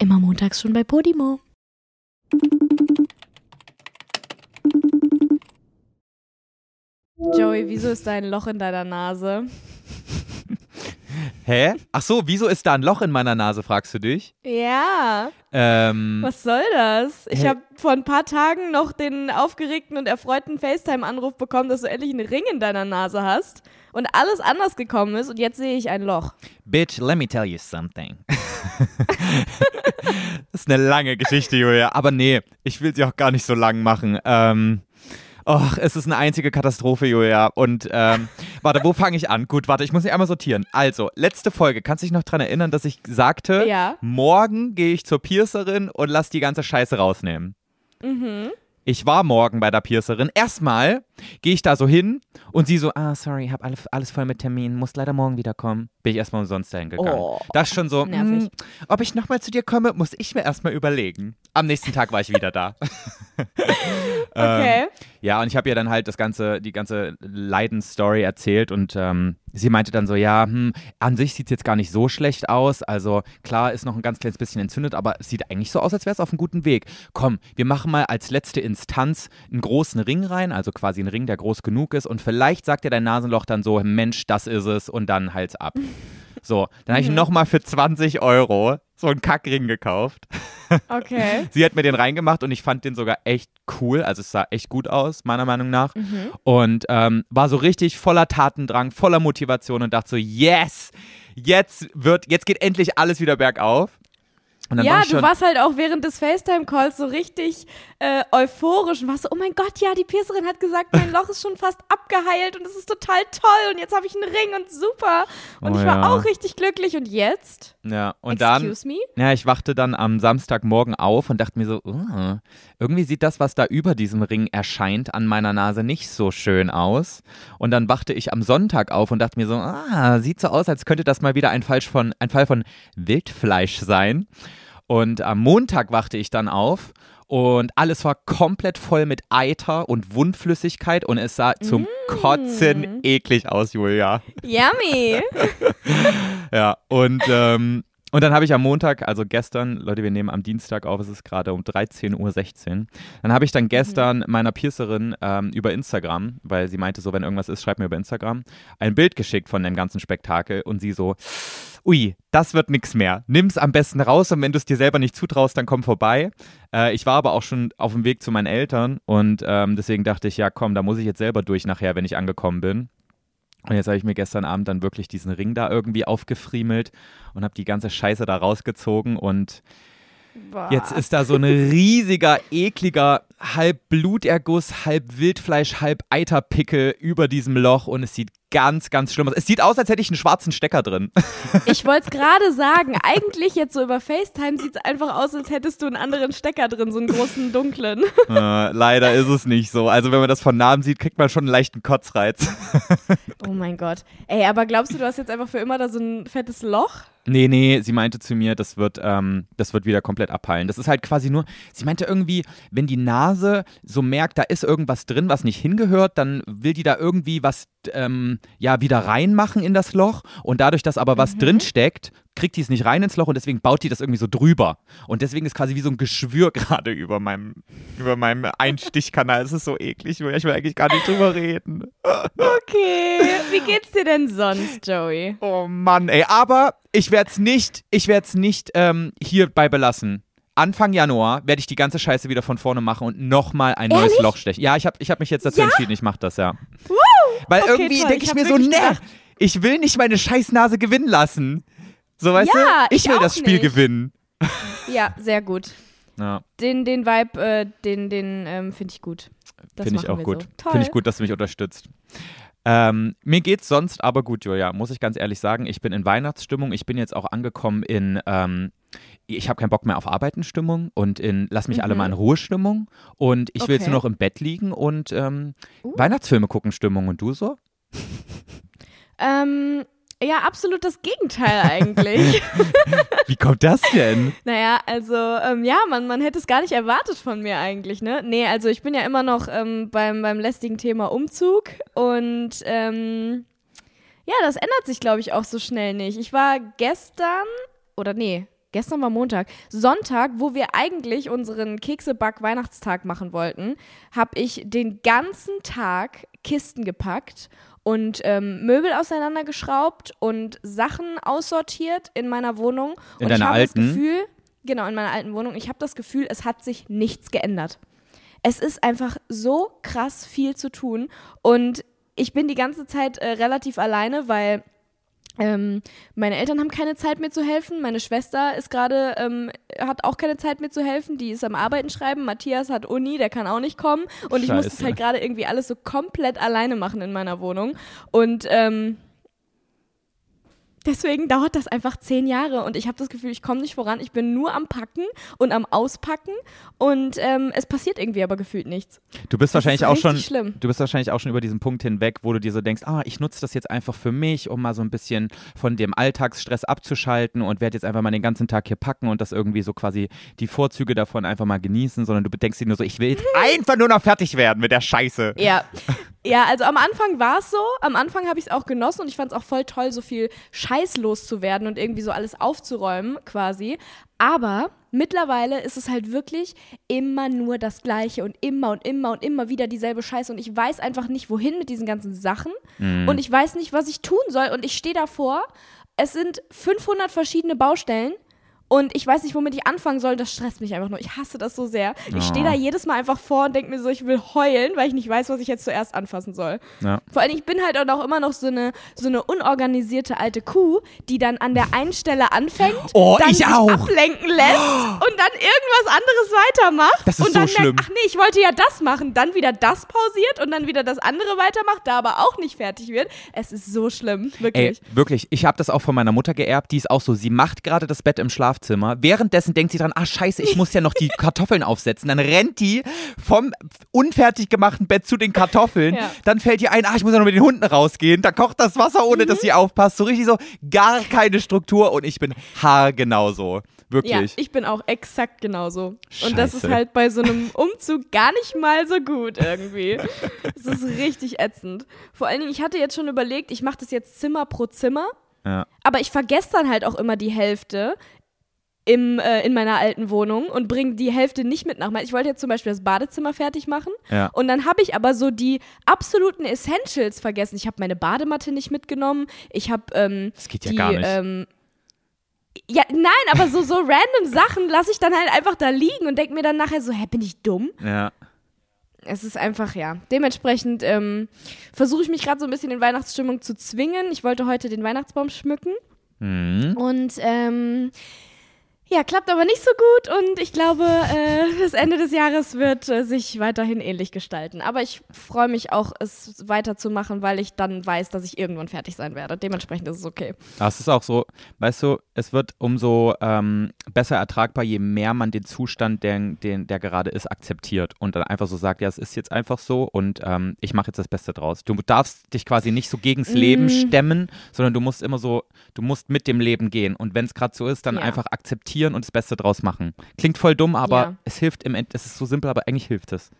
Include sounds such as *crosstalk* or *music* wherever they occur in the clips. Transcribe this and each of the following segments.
Immer montags schon bei Podimo. Joey, wieso ist da ein Loch in deiner Nase? Hä? Ach so, wieso ist da ein Loch in meiner Nase, fragst du dich? Ja. Ähm, Was soll das? Ich habe vor ein paar Tagen noch den aufgeregten und erfreuten FaceTime-Anruf bekommen, dass du endlich einen Ring in deiner Nase hast und alles anders gekommen ist und jetzt sehe ich ein Loch. Bitch, let me tell you something. *laughs* das ist eine lange Geschichte, Julia. Aber nee, ich will sie auch gar nicht so lang machen. Ähm, Och, es ist eine einzige Katastrophe, Julia. Und ähm, warte, wo fange ich an? Gut, warte, ich muss mich einmal sortieren. Also, letzte Folge. Kannst du dich noch dran erinnern, dass ich sagte, Ja. morgen gehe ich zur Piercerin und lass die ganze Scheiße rausnehmen? Mhm. Ich war morgen bei der Piercerin. Erstmal gehe ich da so hin und sie so, ah, sorry, hab alles, alles voll mit Terminen, muss leider morgen wiederkommen. Bin ich erstmal umsonst dahin gegangen. Oh. Das ist schon so, Nervig. mm, ob ich nochmal zu dir komme, muss ich mir erstmal überlegen. Am nächsten Tag war ich wieder da. *laughs* Okay. Ähm, ja, und ich habe ihr dann halt das ganze, die ganze Leidensstory erzählt und ähm, sie meinte dann so, ja, hm, an sich sieht es jetzt gar nicht so schlecht aus. Also klar, ist noch ein ganz kleines bisschen entzündet, aber es sieht eigentlich so aus, als wäre es auf einem guten Weg. Komm, wir machen mal als letzte Instanz einen großen Ring rein, also quasi einen Ring, der groß genug ist und vielleicht sagt dir dein Nasenloch dann so, Mensch, das ist es und dann halt's ab. *laughs* So, dann habe ich nochmal für 20 Euro so einen Kackring gekauft. Okay. *laughs* Sie hat mir den reingemacht und ich fand den sogar echt cool. Also es sah echt gut aus, meiner Meinung nach. Und ähm, war so richtig voller Tatendrang, voller Motivation und dachte so, yes, jetzt wird, jetzt geht endlich alles wieder bergauf. Und dann war Ja, ich du schon, warst halt auch während des FaceTime-Calls so richtig äh, euphorisch und warst so, oh mein Gott, ja, die Piercerin hat gesagt, mein Loch ist schon fast abgeheilt und es ist total toll und jetzt habe ich einen Ring und super. Und Oh ich war ja. auch richtig glücklich und jetzt? ja, und dann, Excuse me? ja, ich wachte dann am Samstagmorgen auf und dachte mir so, uh, irgendwie sieht das, was da über diesem Ring erscheint, an meiner Nase nicht so schön aus. Und dann wachte ich am Sonntag auf und dachte mir so, ah, sieht so aus, als könnte das mal wieder ein, Fall von, ein Fall von Wildfleisch sein. Und am Montag wachte ich dann auf und alles war komplett voll mit Eiter und Wundflüssigkeit und es sah zum Kotzen eklig aus, Julia. Yummy. *laughs* Ja, und, ähm, und dann habe ich am Montag, also gestern, Leute, wir nehmen am Dienstag auf, es ist gerade um 13.16 Uhr. Dann habe ich dann gestern meiner Piercerin ähm, über Instagram, weil sie meinte so, wenn irgendwas ist, schreib mir über Instagram, ein Bild geschickt von dem ganzen Spektakel und sie so, ui, das wird nix mehr. Nimm's am besten raus und wenn du es dir selber nicht zutraust, dann komm vorbei. Äh, ich war aber auch schon auf dem Weg zu meinen Eltern und ähm, deswegen dachte ich, ja komm, da muss ich jetzt selber durch nachher, wenn ich angekommen bin. Und jetzt habe ich mir gestern Abend dann wirklich diesen Ring da irgendwie aufgefriemelt und habe die ganze Scheiße da rausgezogen und Boah. jetzt ist da so ein riesiger, ekliger, halb Bluterguss, halb Wildfleisch, halb Eiterpickel über diesem Loch und es sieht ganz, ganz schlimm aus. Es sieht aus, als hätte ich einen schwarzen Stecker drin. *laughs* Ich wollte es gerade sagen. Eigentlich jetzt so über FaceTime sieht es einfach aus, als hättest du einen anderen Stecker drin, so einen großen dunklen. *laughs* äh, leider ist es nicht so. Also wenn man das von Namen sieht, kriegt man schon einen leichten Kotzreiz. *laughs* Oh mein Gott. Ey, aber glaubst du, du hast jetzt einfach für immer da so ein fettes Loch? Nee, nee, sie meinte zu mir, das wird, ähm, das wird wieder komplett abheilen. Das ist halt quasi nur, sie meinte irgendwie, wenn die Nase so merkt, da ist irgendwas drin, was nicht hingehört, dann will die da irgendwie was, ähm, ja, wieder reinmachen in das Loch und dadurch, dass aber was drin steckt, kriegt die es nicht rein ins Loch und deswegen baut die das irgendwie so drüber. Und deswegen ist quasi wie so ein Geschwür *laughs* gerade über meinem, über meinem Einstichkanal. Es ist so eklig, ich will eigentlich gar nicht drüber reden. Okay. *laughs* Wie geht's dir denn sonst, Joey? Oh Mann, ey. Aber ich werde es nicht, ich werde es nicht ähm, hierbei belassen. Anfang Januar werde ich die ganze Scheiße wieder von vorne machen und nochmal ein neues Ehrlich? Loch stechen. Ja, ich habe ich hab mich jetzt dazu Ja? entschieden, ich mache das, ja. Woo! Weil Okay, irgendwie denke Ich ich mir so, ne, ich will nicht meine Scheißnase gewinnen lassen. So, weißt Ja, du? Ich ich will das Spiel nicht. gewinnen. Ja, sehr gut. Ja, Den, den Vibe, äh, den, den ähm, finde ich gut. Finde ich auch gut. So. Finde ich gut, dass du mich unterstützt. Ähm, mir geht's sonst aber gut, Julia, muss ich ganz ehrlich sagen. Ich bin in Weihnachtsstimmung. Ich bin jetzt auch angekommen in, ähm, ich habe keinen Bock mehr auf Arbeitenstimmung und in Lass mich alle Mhm. mal in Ruhe Stimmung. Und ich will jetzt Okay. nur noch im Bett liegen und ähm, Uh. Weihnachtsfilme gucken Stimmung. Und du so? Ähm, ja, absolut das Gegenteil eigentlich. *laughs* *laughs* Wie kommt das denn? naja, also, ähm, ja, man, man hätte es gar nicht erwartet von mir eigentlich, ne? Nee, also ich bin ja immer noch ähm, beim, beim lästigen Thema Umzug und ähm, ja, das ändert sich, glaube ich, auch so schnell nicht. Ich war gestern, oder nee, gestern war Montag. Sonntag, wo wir eigentlich unseren Kekseback-Weihnachtstag machen wollten, habe ich den ganzen Tag Kisten gepackt und ähm, Möbel auseinandergeschraubt und Sachen aussortiert in meiner Wohnung. In und deiner ich habe alten? das Gefühl, genau, in meiner alten Wohnung, ich habe das Gefühl, es hat sich nichts geändert. Es ist einfach so krass viel zu tun und ich bin die ganze Zeit äh, relativ alleine, weil ähm, meine Eltern haben keine Zeit mir zu helfen. Meine Schwester ist gerade, ähm, hat auch keine Zeit mir zu helfen. Die ist am Arbeiten schreiben. Matthias hat Uni, der kann auch nicht kommen. Und ich muss Scheiße. halt gerade irgendwie alles so komplett alleine machen in meiner Wohnung. Und ähm, deswegen dauert das einfach zehn Jahre. Und ich habe das Gefühl, ich komme nicht voran. Ich bin nur am Packen und am Auspacken. Und ähm, es passiert irgendwie aber gefühlt nichts. Du bist Das wahrscheinlich auch schon, schlimm. du bist wahrscheinlich auch schon über diesen Punkt hinweg, wo du dir so denkst, ah, ich nutze das jetzt einfach für mich, um mal so ein bisschen von dem Alltagsstress abzuschalten und werde jetzt einfach mal den ganzen Tag hier packen und das irgendwie so quasi die Vorzüge davon einfach mal genießen, sondern du denkst dir nur so, ich will jetzt einfach nur noch fertig werden mit der Scheiße. Ja. *laughs* Ja, also am Anfang war es so. Am Anfang habe ich es auch genossen und ich fand es auch voll toll, so viel Scheiß loszuwerden und irgendwie so alles aufzuräumen, quasi. Aber mittlerweile ist es halt wirklich immer nur das Gleiche und immer und immer und immer wieder dieselbe Scheiße. Und ich weiß einfach nicht, wohin mit diesen ganzen Sachen. Und ich weiß nicht, was ich tun soll. Und ich stehe davor. Es sind 500 verschiedene Baustellen. Und ich weiß nicht, womit ich anfangen soll. Das stresst mich einfach nur. Ich hasse das so sehr. Ich stehe da jedes Mal einfach vor und denke mir so, ich will heulen, weil ich nicht weiß, was ich jetzt zuerst anfassen soll. Ja. Vor allem, ich bin halt auch immer noch so eine, so eine unorganisierte alte Kuh, die dann an der einen Stelle anfängt, *gasps* Oh, dann ich sich auch. ablenken lässt *gasps* und dann irgendwas anderes weitermacht. Das ist und so dann schlimm. merkt, ach nee, ich wollte ja das machen, dann wieder das pausiert und dann wieder das andere weitermacht, da aber auch nicht fertig wird. Es ist so schlimm, Ey, wirklich. wirklich, ich habe das auch von meiner Mutter geerbt, die ist auch so, sie macht gerade das Bett im Schlafzimmer, währenddessen denkt sie dran, ah scheiße, ich muss ja noch die *laughs* Kartoffeln aufsetzen, dann rennt die vom unfertig gemachten Bett zu den Kartoffeln, Ja. dann fällt ihr ein, ah ich muss ja noch mit den Hunden rausgehen, dann kocht das Wasser, ohne Mhm. dass sie aufpasst, so richtig so, gar keine Struktur und ich bin haargenau so, Ja, wirklich. ich bin auch exakt genauso. Und das ist Scheiße. halt bei so einem Umzug gar nicht mal so gut irgendwie. Es ist richtig ätzend. Vor allen Dingen, ich hatte jetzt schon überlegt, ich mache das jetzt Zimmer pro Zimmer, Ja. aber ich vergesse dann halt auch immer die Hälfte im, äh, in meiner alten Wohnung und bringe die Hälfte nicht mit nach. Ich wollte jetzt zum Beispiel das Badezimmer fertig machen Ja. und dann habe ich aber so die absoluten Essentials vergessen. Ich habe meine Badematte nicht mitgenommen. Ich habe ähm, Das geht ja die, gar nicht. Ähm, ja, nein, aber so, so random *laughs* Sachen lasse ich dann halt einfach da liegen und denke mir dann nachher so, hä, bin ich dumm? ja. Es ist einfach, ja. Dementsprechend ähm, versuche ich mich gerade so ein bisschen in Weihnachtsstimmung zu zwingen. Ich wollte heute den Weihnachtsbaum schmücken. Mhm. Und ähm, ja, klappt aber nicht so gut und ich glaube, äh, das Ende des Jahres wird äh, sich weiterhin ähnlich gestalten. Aber ich freue mich auch, es weiterzumachen, weil ich dann weiß, dass ich irgendwann fertig sein werde. Dementsprechend ist es okay. Das ist auch so, weißt du, es wird umso ähm, besser ertragbar, je mehr man den Zustand, der, den, der gerade ist, akzeptiert und dann einfach so sagt, ja, es ist jetzt einfach so und ähm, ich mache jetzt das Beste draus. Du darfst dich quasi nicht so gegens Leben Mm. stemmen, sondern du musst immer so, du musst mit dem Leben gehen und wenn es gerade so ist, dann Ja. einfach akzeptieren und das Beste draus machen. Klingt voll dumm, aber Ja. es hilft im End, es ist so simpel, aber eigentlich hilft es.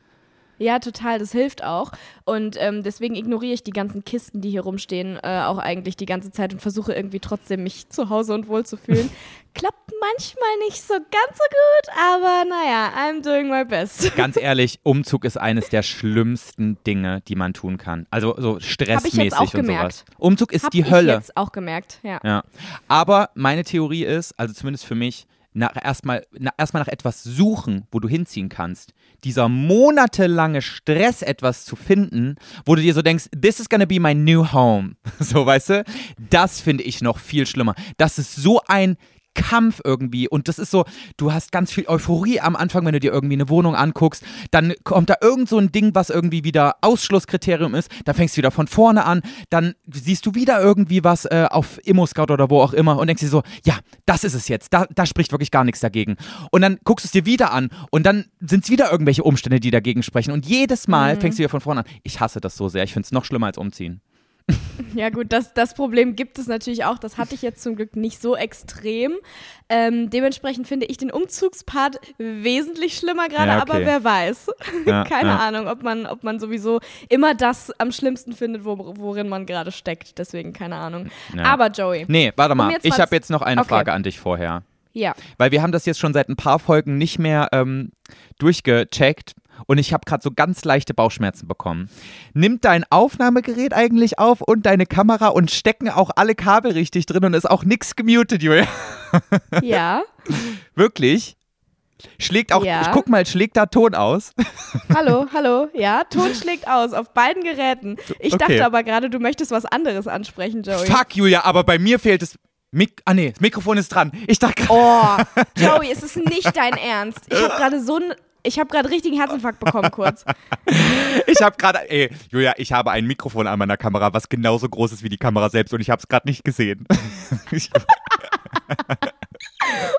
Ja, total, das hilft auch. Und ähm, deswegen ignoriere ich die ganzen Kisten, die hier rumstehen, äh, auch eigentlich die ganze Zeit und versuche irgendwie trotzdem mich zu Hause und wohl zu fühlen. *laughs* Klappt manchmal nicht so ganz so gut, aber naja, I'm doing my best. *laughs* Ganz ehrlich, Umzug ist eines der schlimmsten Dinge, die man tun kann. Also so stressmäßig auch und gemerkt. sowas. Umzug ist Hab die ich Hölle. jetzt auch gemerkt, ja. Ja. Aber meine Theorie ist, also zumindest für mich, nach erstmal na, erstmal nach etwas suchen, wo du hinziehen kannst. Dieser monatelange Stress, etwas zu finden, wo du dir so denkst, this is gonna be my new home. *laughs* So, weißt du? Das finde ich noch viel schlimmer. Das ist so ein Kampf irgendwie. Und das ist so, du hast ganz viel Euphorie am Anfang, wenn du dir irgendwie eine Wohnung anguckst, dann kommt da irgend so ein Ding, was irgendwie wieder Ausschlusskriterium ist, dann fängst du wieder von vorne an, dann siehst du wieder irgendwie was äh, auf Immo-Scout oder wo auch immer und denkst dir so, ja, das ist es jetzt, da, da spricht wirklich gar nichts dagegen. Und dann guckst du es dir wieder an und dann sind es wieder irgendwelche Umstände, die dagegen sprechen. Und jedes Mal fängst du wieder von vorne an. Ich hasse das so sehr, ich finde es noch schlimmer als umziehen. *laughs* Ja gut, das, das Problem gibt es natürlich auch. Das hatte ich jetzt zum Glück nicht so extrem. Ähm, dementsprechend finde ich den Umzugspart wesentlich schlimmer gerade, Ja, okay. aber wer weiß. Ja, *laughs* Keine ja. Ahnung, ob man, ob man sowieso immer das am schlimmsten findet, wo, worin man gerade steckt. Deswegen keine Ahnung. Aber Joey, Nee, warte mal, jetzt ich habe jetzt noch eine Okay. Frage an dich vorher. Ja. Weil wir haben das jetzt schon seit ein paar Folgen nicht mehr ähm, durchgecheckt und ich habe gerade so ganz leichte Bauchschmerzen bekommen. Nimmt dein Aufnahmegerät eigentlich auf und deine Kamera und stecken auch alle Kabel richtig drin und ist auch nichts gemutet, Julia? *laughs* Ja. Wirklich? Schlägt auch, Ja. ich guck mal, schlägt da Ton aus? *laughs* Hallo, hallo. Ja, Ton schlägt aus auf beiden Geräten. Ich Okay. dachte aber gerade, du möchtest was anderes ansprechen, Joey. Fuck, Julia, aber bei mir fehlt es. Mik ah, nee, das Mikrofon ist dran. Ich dachte gerade. Oh, Joey, es ist nicht dein Ernst. Ich habe *laughs* gerade so ein. Ich habe gerade richtigen Herzinfarkt bekommen, kurz. *laughs* Ich habe gerade, ey, Julia, ich habe ein Mikrofon an meiner Kamera, was genauso groß ist wie die Kamera selbst und ich habe es gerade nicht gesehen. *laughs*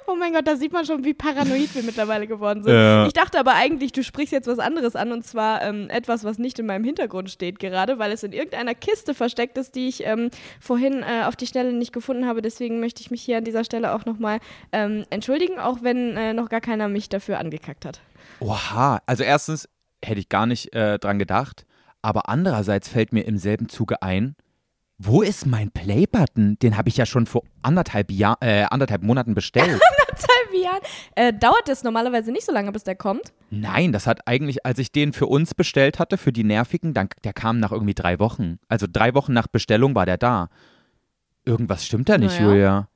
Oh mein Gott, da sieht man schon, wie paranoid wir mittlerweile geworden sind. Ja. Ich dachte aber eigentlich, du sprichst jetzt was anderes an und zwar ähm, etwas, was nicht in meinem Hintergrund steht gerade, weil es in irgendeiner Kiste versteckt ist, die ich ähm, vorhin äh, auf die Stelle nicht gefunden habe. Deswegen möchte ich mich hier an dieser Stelle auch nochmal ähm, entschuldigen, auch wenn äh, noch gar keiner mich dafür angekackt hat. Oha, also erstens hätte ich gar nicht äh, dran gedacht, aber andererseits fällt mir im selben Zuge ein, wo ist mein Playbutton? Den habe ich ja schon vor anderthalb, Jahr, äh, anderthalb Monaten bestellt. *laughs* Jahren. Äh, dauert es normalerweise nicht so lange, bis der kommt? Nein, das hat eigentlich, als ich den für uns bestellt hatte, für die Nervigen, dann, der kam nach irgendwie drei Wochen. Also drei Wochen nach Bestellung war der da. Irgendwas stimmt da nicht, Naja. Julia.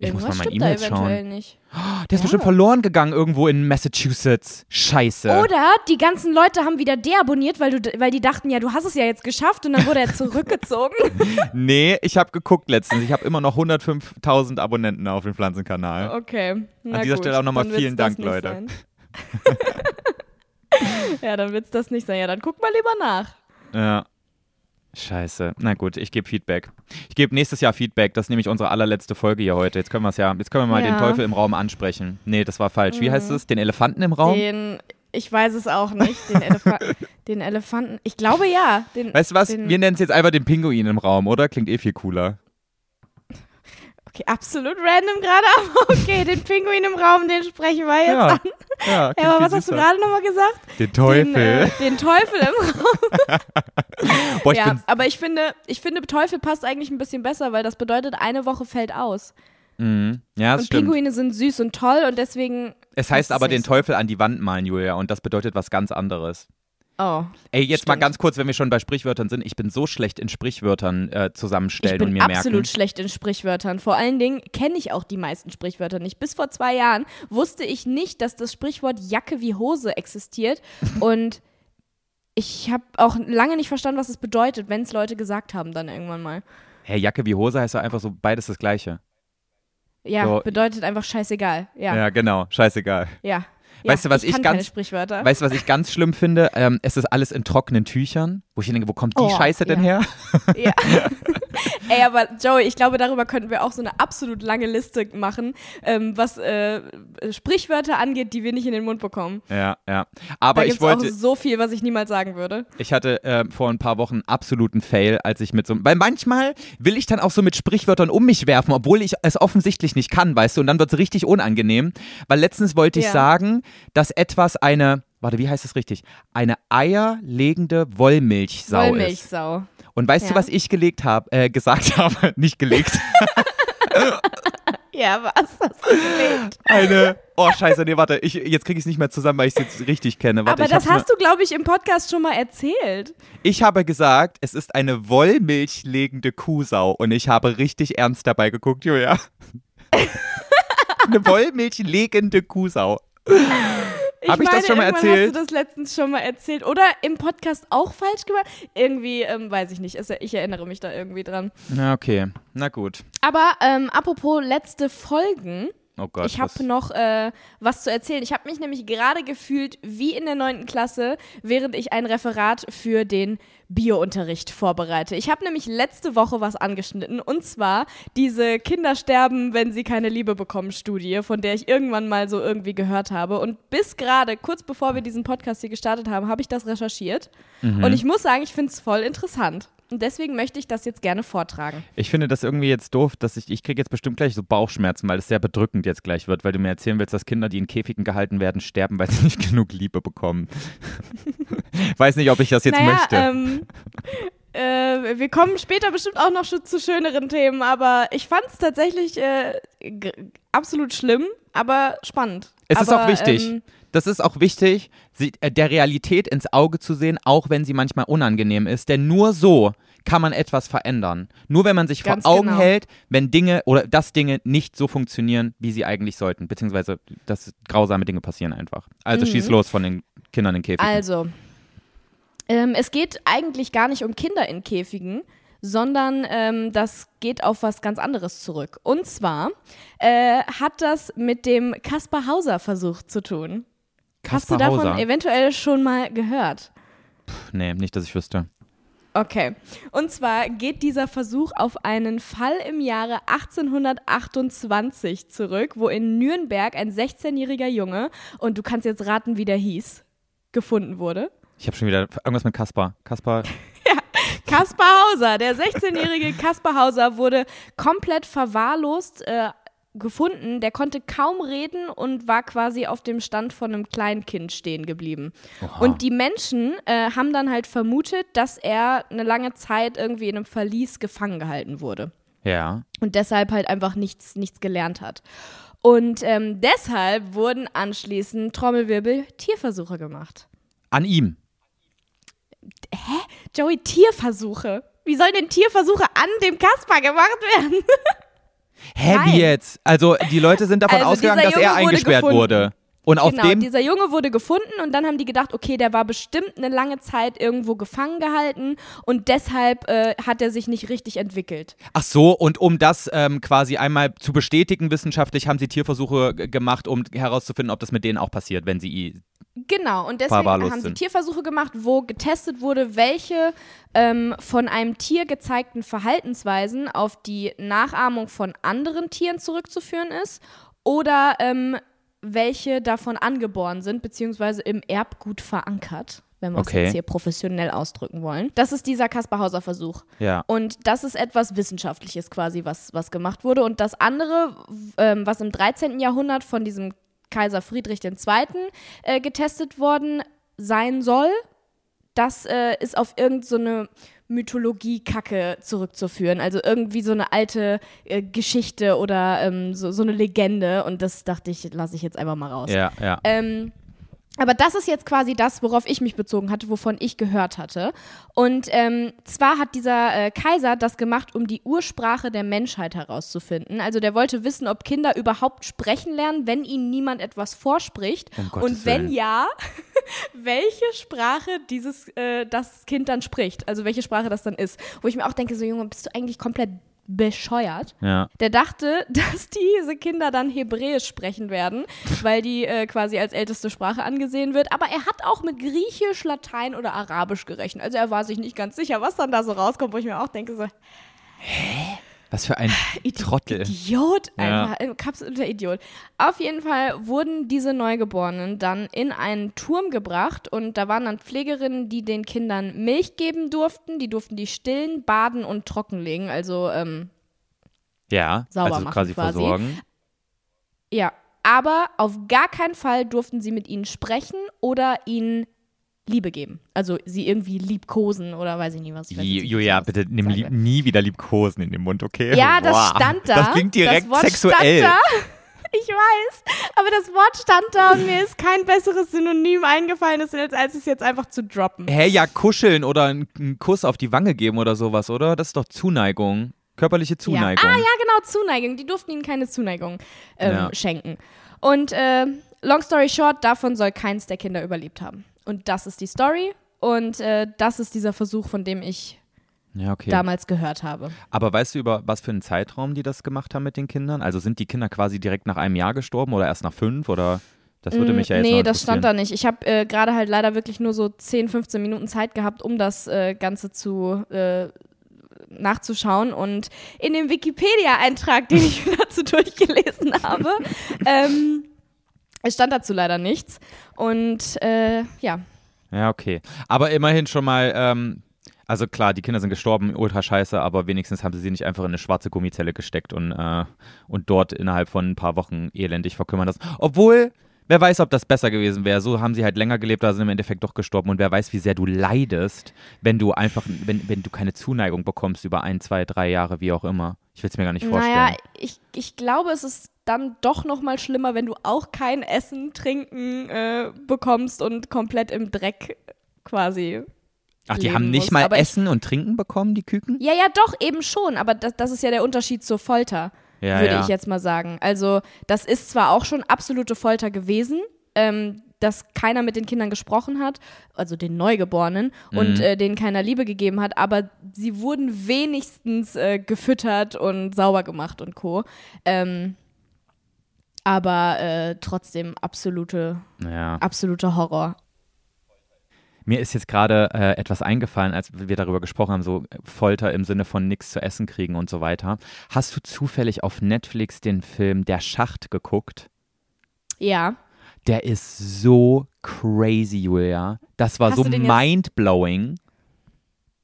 Ich Irgendwas muss mal meine E-Mails schauen. nicht. Der ist Ja. bestimmt verloren gegangen irgendwo in Massachusetts. Scheiße. Oder die ganzen Leute haben wieder deabonniert, weil, du, weil die dachten, ja, du hast es ja jetzt geschafft und dann wurde er zurückgezogen. *laughs* Nee, ich habe geguckt letztens. Ich habe immer noch 105.000 Abonnenten auf dem Pflanzenkanal. Okay. Na An dieser gut, Stelle auch nochmal vielen Dank, Leute. *laughs* *laughs* ja, dann wird es das nicht sein. Ja, dann guck mal lieber nach. Ja. Scheiße. Na gut, ich gebe Feedback. Ich gebe nächstes Jahr Feedback. Das ist nämlich unsere allerletzte Folge hier heute. Jetzt können wir es ja, jetzt können wir mal Ja. den Teufel im Raum ansprechen. Nee, das war falsch. Wie heißt es? Den Elefanten im Raum? Den, ich weiß es auch nicht. Den, Elefa *laughs* den Elefanten. Ich glaube ja. Den, Weißt du was? Den, Wir nennen es jetzt einfach den Pinguin im Raum, oder? Klingt eh viel cooler. Okay, absolut random gerade, *laughs* aber okay, den Pinguin im Raum, den sprechen wir jetzt Ja. an. Ja, Ja, aber was hast du gerade nochmal gesagt? Den Teufel. Den, äh, den Teufel im Raum. *laughs* Boah, ich ja, aber ich finde, ich finde, Teufel passt eigentlich ein bisschen besser, weil das bedeutet, eine Woche fällt aus. Mhm. Ja, das und stimmt. Pinguine sind süß und toll und deswegen. Es heißt aber den. Teufel an die Wand malen, Julia, und das bedeutet was ganz anderes. Oh. Ey, jetzt mal Stimmt. ganz kurz, wenn wir schon bei Sprichwörtern sind. Ich bin so schlecht in Sprichwörtern äh, Ich zusammenstellen bin und mir absolut merken. schlecht in Sprichwörtern. Vor allen Dingen kenne ich auch die meisten Sprichwörter nicht. Bis vor zwei Jahren wusste ich nicht, dass das Sprichwort Jacke wie Hose existiert. *laughs* Und ich habe auch lange nicht verstanden, was es bedeutet, wenn es Leute gesagt haben dann irgendwann mal. Hey, Jacke wie Hose heißt ja einfach so beides das Gleiche. Ja, So. bedeutet einfach scheißegal. Ja, Ja, ja. genau. Scheißegal. ja. Weißt du, was ich ich ganz-. Weißt du, was ich ganz schlimm finde? Ähm, es ist alles in trockenen Tüchern, wo ich denke, wo kommt die Oh, Scheiße denn ja. her? *laughs* Ja. *laughs* Ey, aber Joey, ich glaube, darüber könnten wir auch so eine absolut lange Liste machen, ähm, was äh, Sprichwörter angeht, die wir nicht in den Mund bekommen. Ja, ja. Aber da ich gibt's auch wollte, so viel, was ich niemals sagen würde. ich hatte ähm, vor ein paar Wochen einen absoluten Fail, als ich mit so, weil manchmal will ich dann auch so mit Sprichwörtern um mich werfen, obwohl ich es offensichtlich nicht kann, weißt du, und dann wird es richtig unangenehm, weil letztens wollte ich Ja. sagen, dass etwas eine, warte, wie heißt es richtig? Eine eierlegende Wollmilchsau ist. Wollmilchsau. Und weißt du, Ja. was ich gelegt habe, äh, gesagt *laughs* habe, nicht gelegt? *laughs* Ja, was hast du gelegt? Eine, oh scheiße, nee, warte, ich, jetzt kriege ich es nicht mehr zusammen, weil ich es jetzt richtig kenne. Warte, Aber das hast du, glaube ich, im Podcast schon mal erzählt. Ich habe gesagt, es ist eine wollmilchlegende Kuhsau und ich habe richtig ernst dabei geguckt, Julia. *laughs* eine wollmilchlegende Kuhsau. Ich Hab ich meine, das schon mal erzählt? Hast du das letztens schon mal erzählt? Oder im Podcast auch falsch gemacht? Irgendwie, ähm, weiß ich nicht. Ich erinnere mich da irgendwie dran. Na, okay. Na gut. Aber ähm, apropos letzte Folgen. Oh Gott. ich habe noch äh, was zu erzählen. Ich habe mich nämlich gerade gefühlt wie in der neunten Klasse, während ich ein Referat für den Biounterricht vorbereite. Ich habe nämlich letzte Woche was angeschnitten und zwar diese Kinder sterben, wenn sie keine Liebe bekommen Studie, von der ich irgendwann mal so irgendwie gehört habe. Und bis gerade, kurz bevor wir diesen Podcast hier gestartet haben, habe ich das recherchiert. Mhm. Und ich muss sagen, ich finde es voll interessant. Und deswegen möchte ich das jetzt gerne vortragen. Ich finde das irgendwie jetzt doof, dass ich, ich kriege jetzt bestimmt gleich so Bauchschmerzen, weil es sehr bedrückend jetzt gleich wird, weil du mir erzählen willst, dass Kinder, die in Käfigen gehalten werden, sterben, weil sie *laughs* nicht genug Liebe bekommen. *laughs* Weiß nicht, ob ich das jetzt naja, möchte. Ähm, äh, wir kommen später bestimmt auch noch zu schöneren Themen, aber ich fand es tatsächlich äh, absolut schlimm, aber spannend. Es aber, ist auch wichtig. Ähm, das ist auch wichtig, sie, äh, der Realität ins Auge zu sehen, auch wenn sie manchmal unangenehm ist. Denn nur so kann man etwas verändern. Nur wenn man sich Ganz vor Augen genau. hält, wenn Dinge oder dass Dinge nicht so funktionieren, wie sie eigentlich sollten. Beziehungsweise, dass grausame Dinge passieren einfach. Also Mhm. schieß los von den Kindern in Käfigen. Also, ähm, es geht eigentlich gar nicht um Kinder in Käfigen, sondern ähm, das geht auf was ganz anderes zurück. Und zwar äh, hat das mit dem Kaspar Hauser Versuch zu tun. Hast du Kaspar davon Hauser. eventuell schon mal gehört? Pff, nee, nicht, dass ich wüsste. Okay. Und zwar geht dieser Versuch auf einen Fall im Jahre 1828 zurück, wo in Nürnberg ein 16-jähriger Junge, und du kannst jetzt raten, wie der hieß, gefunden wurde. Ich habe schon wieder irgendwas mit Kaspar. Kaspar. Kaspar *laughs* Hauser, der 16-jährige Kaspar Hauser wurde komplett verwahrlost äh, gefunden. Der konnte kaum reden und war quasi auf dem Stand von einem Kleinkind stehen geblieben. Oha. Und die Menschen äh, haben dann halt vermutet, dass er eine lange Zeit irgendwie in einem Verlies gefangen gehalten wurde Ja. und deshalb halt einfach nichts, nichts gelernt hat. Und ähm, deshalb wurden anschließend Trommelwirbel Tierversuche gemacht. An ihm. Joey, Tierversuche. Wie sollen denn Tierversuche an dem Kasper gemacht werden? *laughs* Hä, Nein. wie jetzt? Also die Leute sind davon *laughs* Also, ausgegangen, dass er wurde eingesperrt gefunden. wurde. Und auf genau, dem. dieser Junge wurde gefunden und dann haben die gedacht, okay, der war bestimmt eine lange Zeit irgendwo gefangen gehalten und deshalb äh, hat er sich nicht richtig entwickelt. Ach so, und um das ähm, quasi einmal zu bestätigen wissenschaftlich, haben sie Tierversuche gemacht, um herauszufinden, ob das mit denen auch passiert, wenn sie Genau, und deswegen haben sie. Tierversuche gemacht, wo getestet wurde, welche ähm, von einem Tier gezeigten Verhaltensweisen auf die Nachahmung von anderen Tieren zurückzuführen ist oder ähm, welche davon angeboren sind, beziehungsweise im Erbgut verankert, wenn wir es Okay. jetzt hier professionell ausdrücken wollen. Das ist dieser Kaspar-Hauser-Versuch. Ja. Und das ist etwas Wissenschaftliches quasi, was, was gemacht wurde. Und das andere, ähm, was im 13. Jahrhundert von diesem Kaiser Friedrich II. Äh, getestet worden sein soll, das äh, ist auf irgendeine so Mythologie-Kacke zurückzuführen. Also irgendwie so eine alte äh, Geschichte oder ähm, so, so eine Legende. Und das dachte ich, lasse ich jetzt einfach mal raus. Ja, ja. Ähm, aber das ist jetzt quasi das, worauf ich mich bezogen hatte, wovon ich gehört hatte. Und ähm, zwar hat dieser äh, Kaiser das gemacht, um die Ursprache der Menschheit herauszufinden. Also der wollte wissen, ob Kinder überhaupt sprechen lernen, wenn ihnen niemand etwas vorspricht. Um Und wenn Willen. ja, *laughs* welche Sprache dieses äh, das Kind dann spricht. Also welche Sprache das dann ist. Wo ich mir auch denke, so Junge, bist du eigentlich komplett bescheuert? Ja. Der dachte, *laughs* dass diese Kinder dann Hebräisch sprechen werden, *laughs* weil die äh, quasi als älteste Sprache angesehen wird. Aber er hat auch mit Griechisch, Latein oder Arabisch gerechnet. Also er war sich nicht ganz sicher, was dann da so rauskommt, wo ich mir auch denke, so, Was für ein Idi- Trottel. Idiot, Ja. einfach, ein absoluter Idiot. Auf jeden Fall wurden diese Neugeborenen dann in einen Turm gebracht und da waren dann Pflegerinnen, die den Kindern Milch geben durften, die durften die stillen, baden und trockenlegen, also ähm, Ja, Sauber also machen quasi quasi. versorgen. Ja, aber auf gar keinen Fall durften sie mit ihnen sprechen oder ihnen Liebe geben. Also sie irgendwie liebkosen oder weiß ich nicht was. Ich nicht, Julia, was bitte nimm will. nie wieder Liebkosen in den Mund, okay? Ja, das Boah, stand da. Das klingt direkt das Wort sexuell. Stand da. *laughs* Ich weiß, aber das Wort stand da und mir ist kein besseres Synonym eingefallen, als es jetzt einfach zu droppen. Hä, ja, kuscheln oder einen, einen Kuss auf die Wange geben oder sowas, oder? Das ist doch Zuneigung. Körperliche Zuneigung. Ja. Ah ja, genau, Zuneigung. Die durften ihnen keine Zuneigung ähm, Ja. schenken. Und äh, long story short, davon soll keins der Kinder überlebt haben. Und das ist die Story. Und äh, das ist dieser Versuch, von dem ich Ja, okay. damals gehört habe. Aber weißt du, über was für einen Zeitraum die das gemacht haben mit den Kindern? Also sind die Kinder quasi direkt nach einem Jahr gestorben oder erst nach fünf oder das würde mich ja jetzt Mm, nee, das stand da nicht. Ich habe äh, gerade halt leider wirklich nur so 10, 15 Minuten Zeit gehabt, um das äh, Ganze zu äh, nachzuschauen. Und in dem Wikipedia-Eintrag, den ich *laughs* dazu durchgelesen habe, ähm, es stand dazu leider nichts. Und äh, ja, Ja, okay. Aber immerhin schon mal, ähm, also klar, die Kinder sind gestorben, ultra scheiße, aber wenigstens haben sie sie nicht einfach in eine schwarze Gummizelle gesteckt und, äh, und dort innerhalb von ein paar Wochen elendig verkümmern lassen. Obwohl, wer weiß, ob das besser gewesen wäre. So haben sie halt länger gelebt, da sind im Endeffekt doch gestorben. Und wer weiß, wie sehr du leidest, wenn du einfach, wenn, wenn du keine Zuneigung bekommst über ein, zwei, drei Jahre, wie auch immer. Ich will es mir gar nicht vorstellen. Naja, ich, ich glaube, es ist dann doch noch mal schlimmer, wenn du auch kein Essen, Trinken äh, bekommst und komplett im Dreck quasi Ach, die haben nicht musst. mal Aber ich- Essen und Trinken bekommen, die Küken? Ja, ja, doch, eben schon. Aber das, das ist ja der Unterschied zur Folter, Ja, würde ja. ich jetzt mal sagen. Also, das ist zwar auch schon absolute Folter gewesen, ähm, dass keiner mit den Kindern gesprochen hat, also den Neugeborenen, und Mhm. äh, denen keiner Liebe gegeben hat, aber sie wurden wenigstens äh, gefüttert und sauber gemacht und Co. Ähm, aber äh, trotzdem absolute, Ja. absoluter Horror. Mir ist jetzt gerade äh, etwas eingefallen, als wir darüber gesprochen haben, so Folter im Sinne von nichts zu essen kriegen und so weiter. Hast du zufällig auf Netflix den Film Der Schacht geguckt? Ja. Der ist so crazy, Julia. Das war Hast so mindblowing.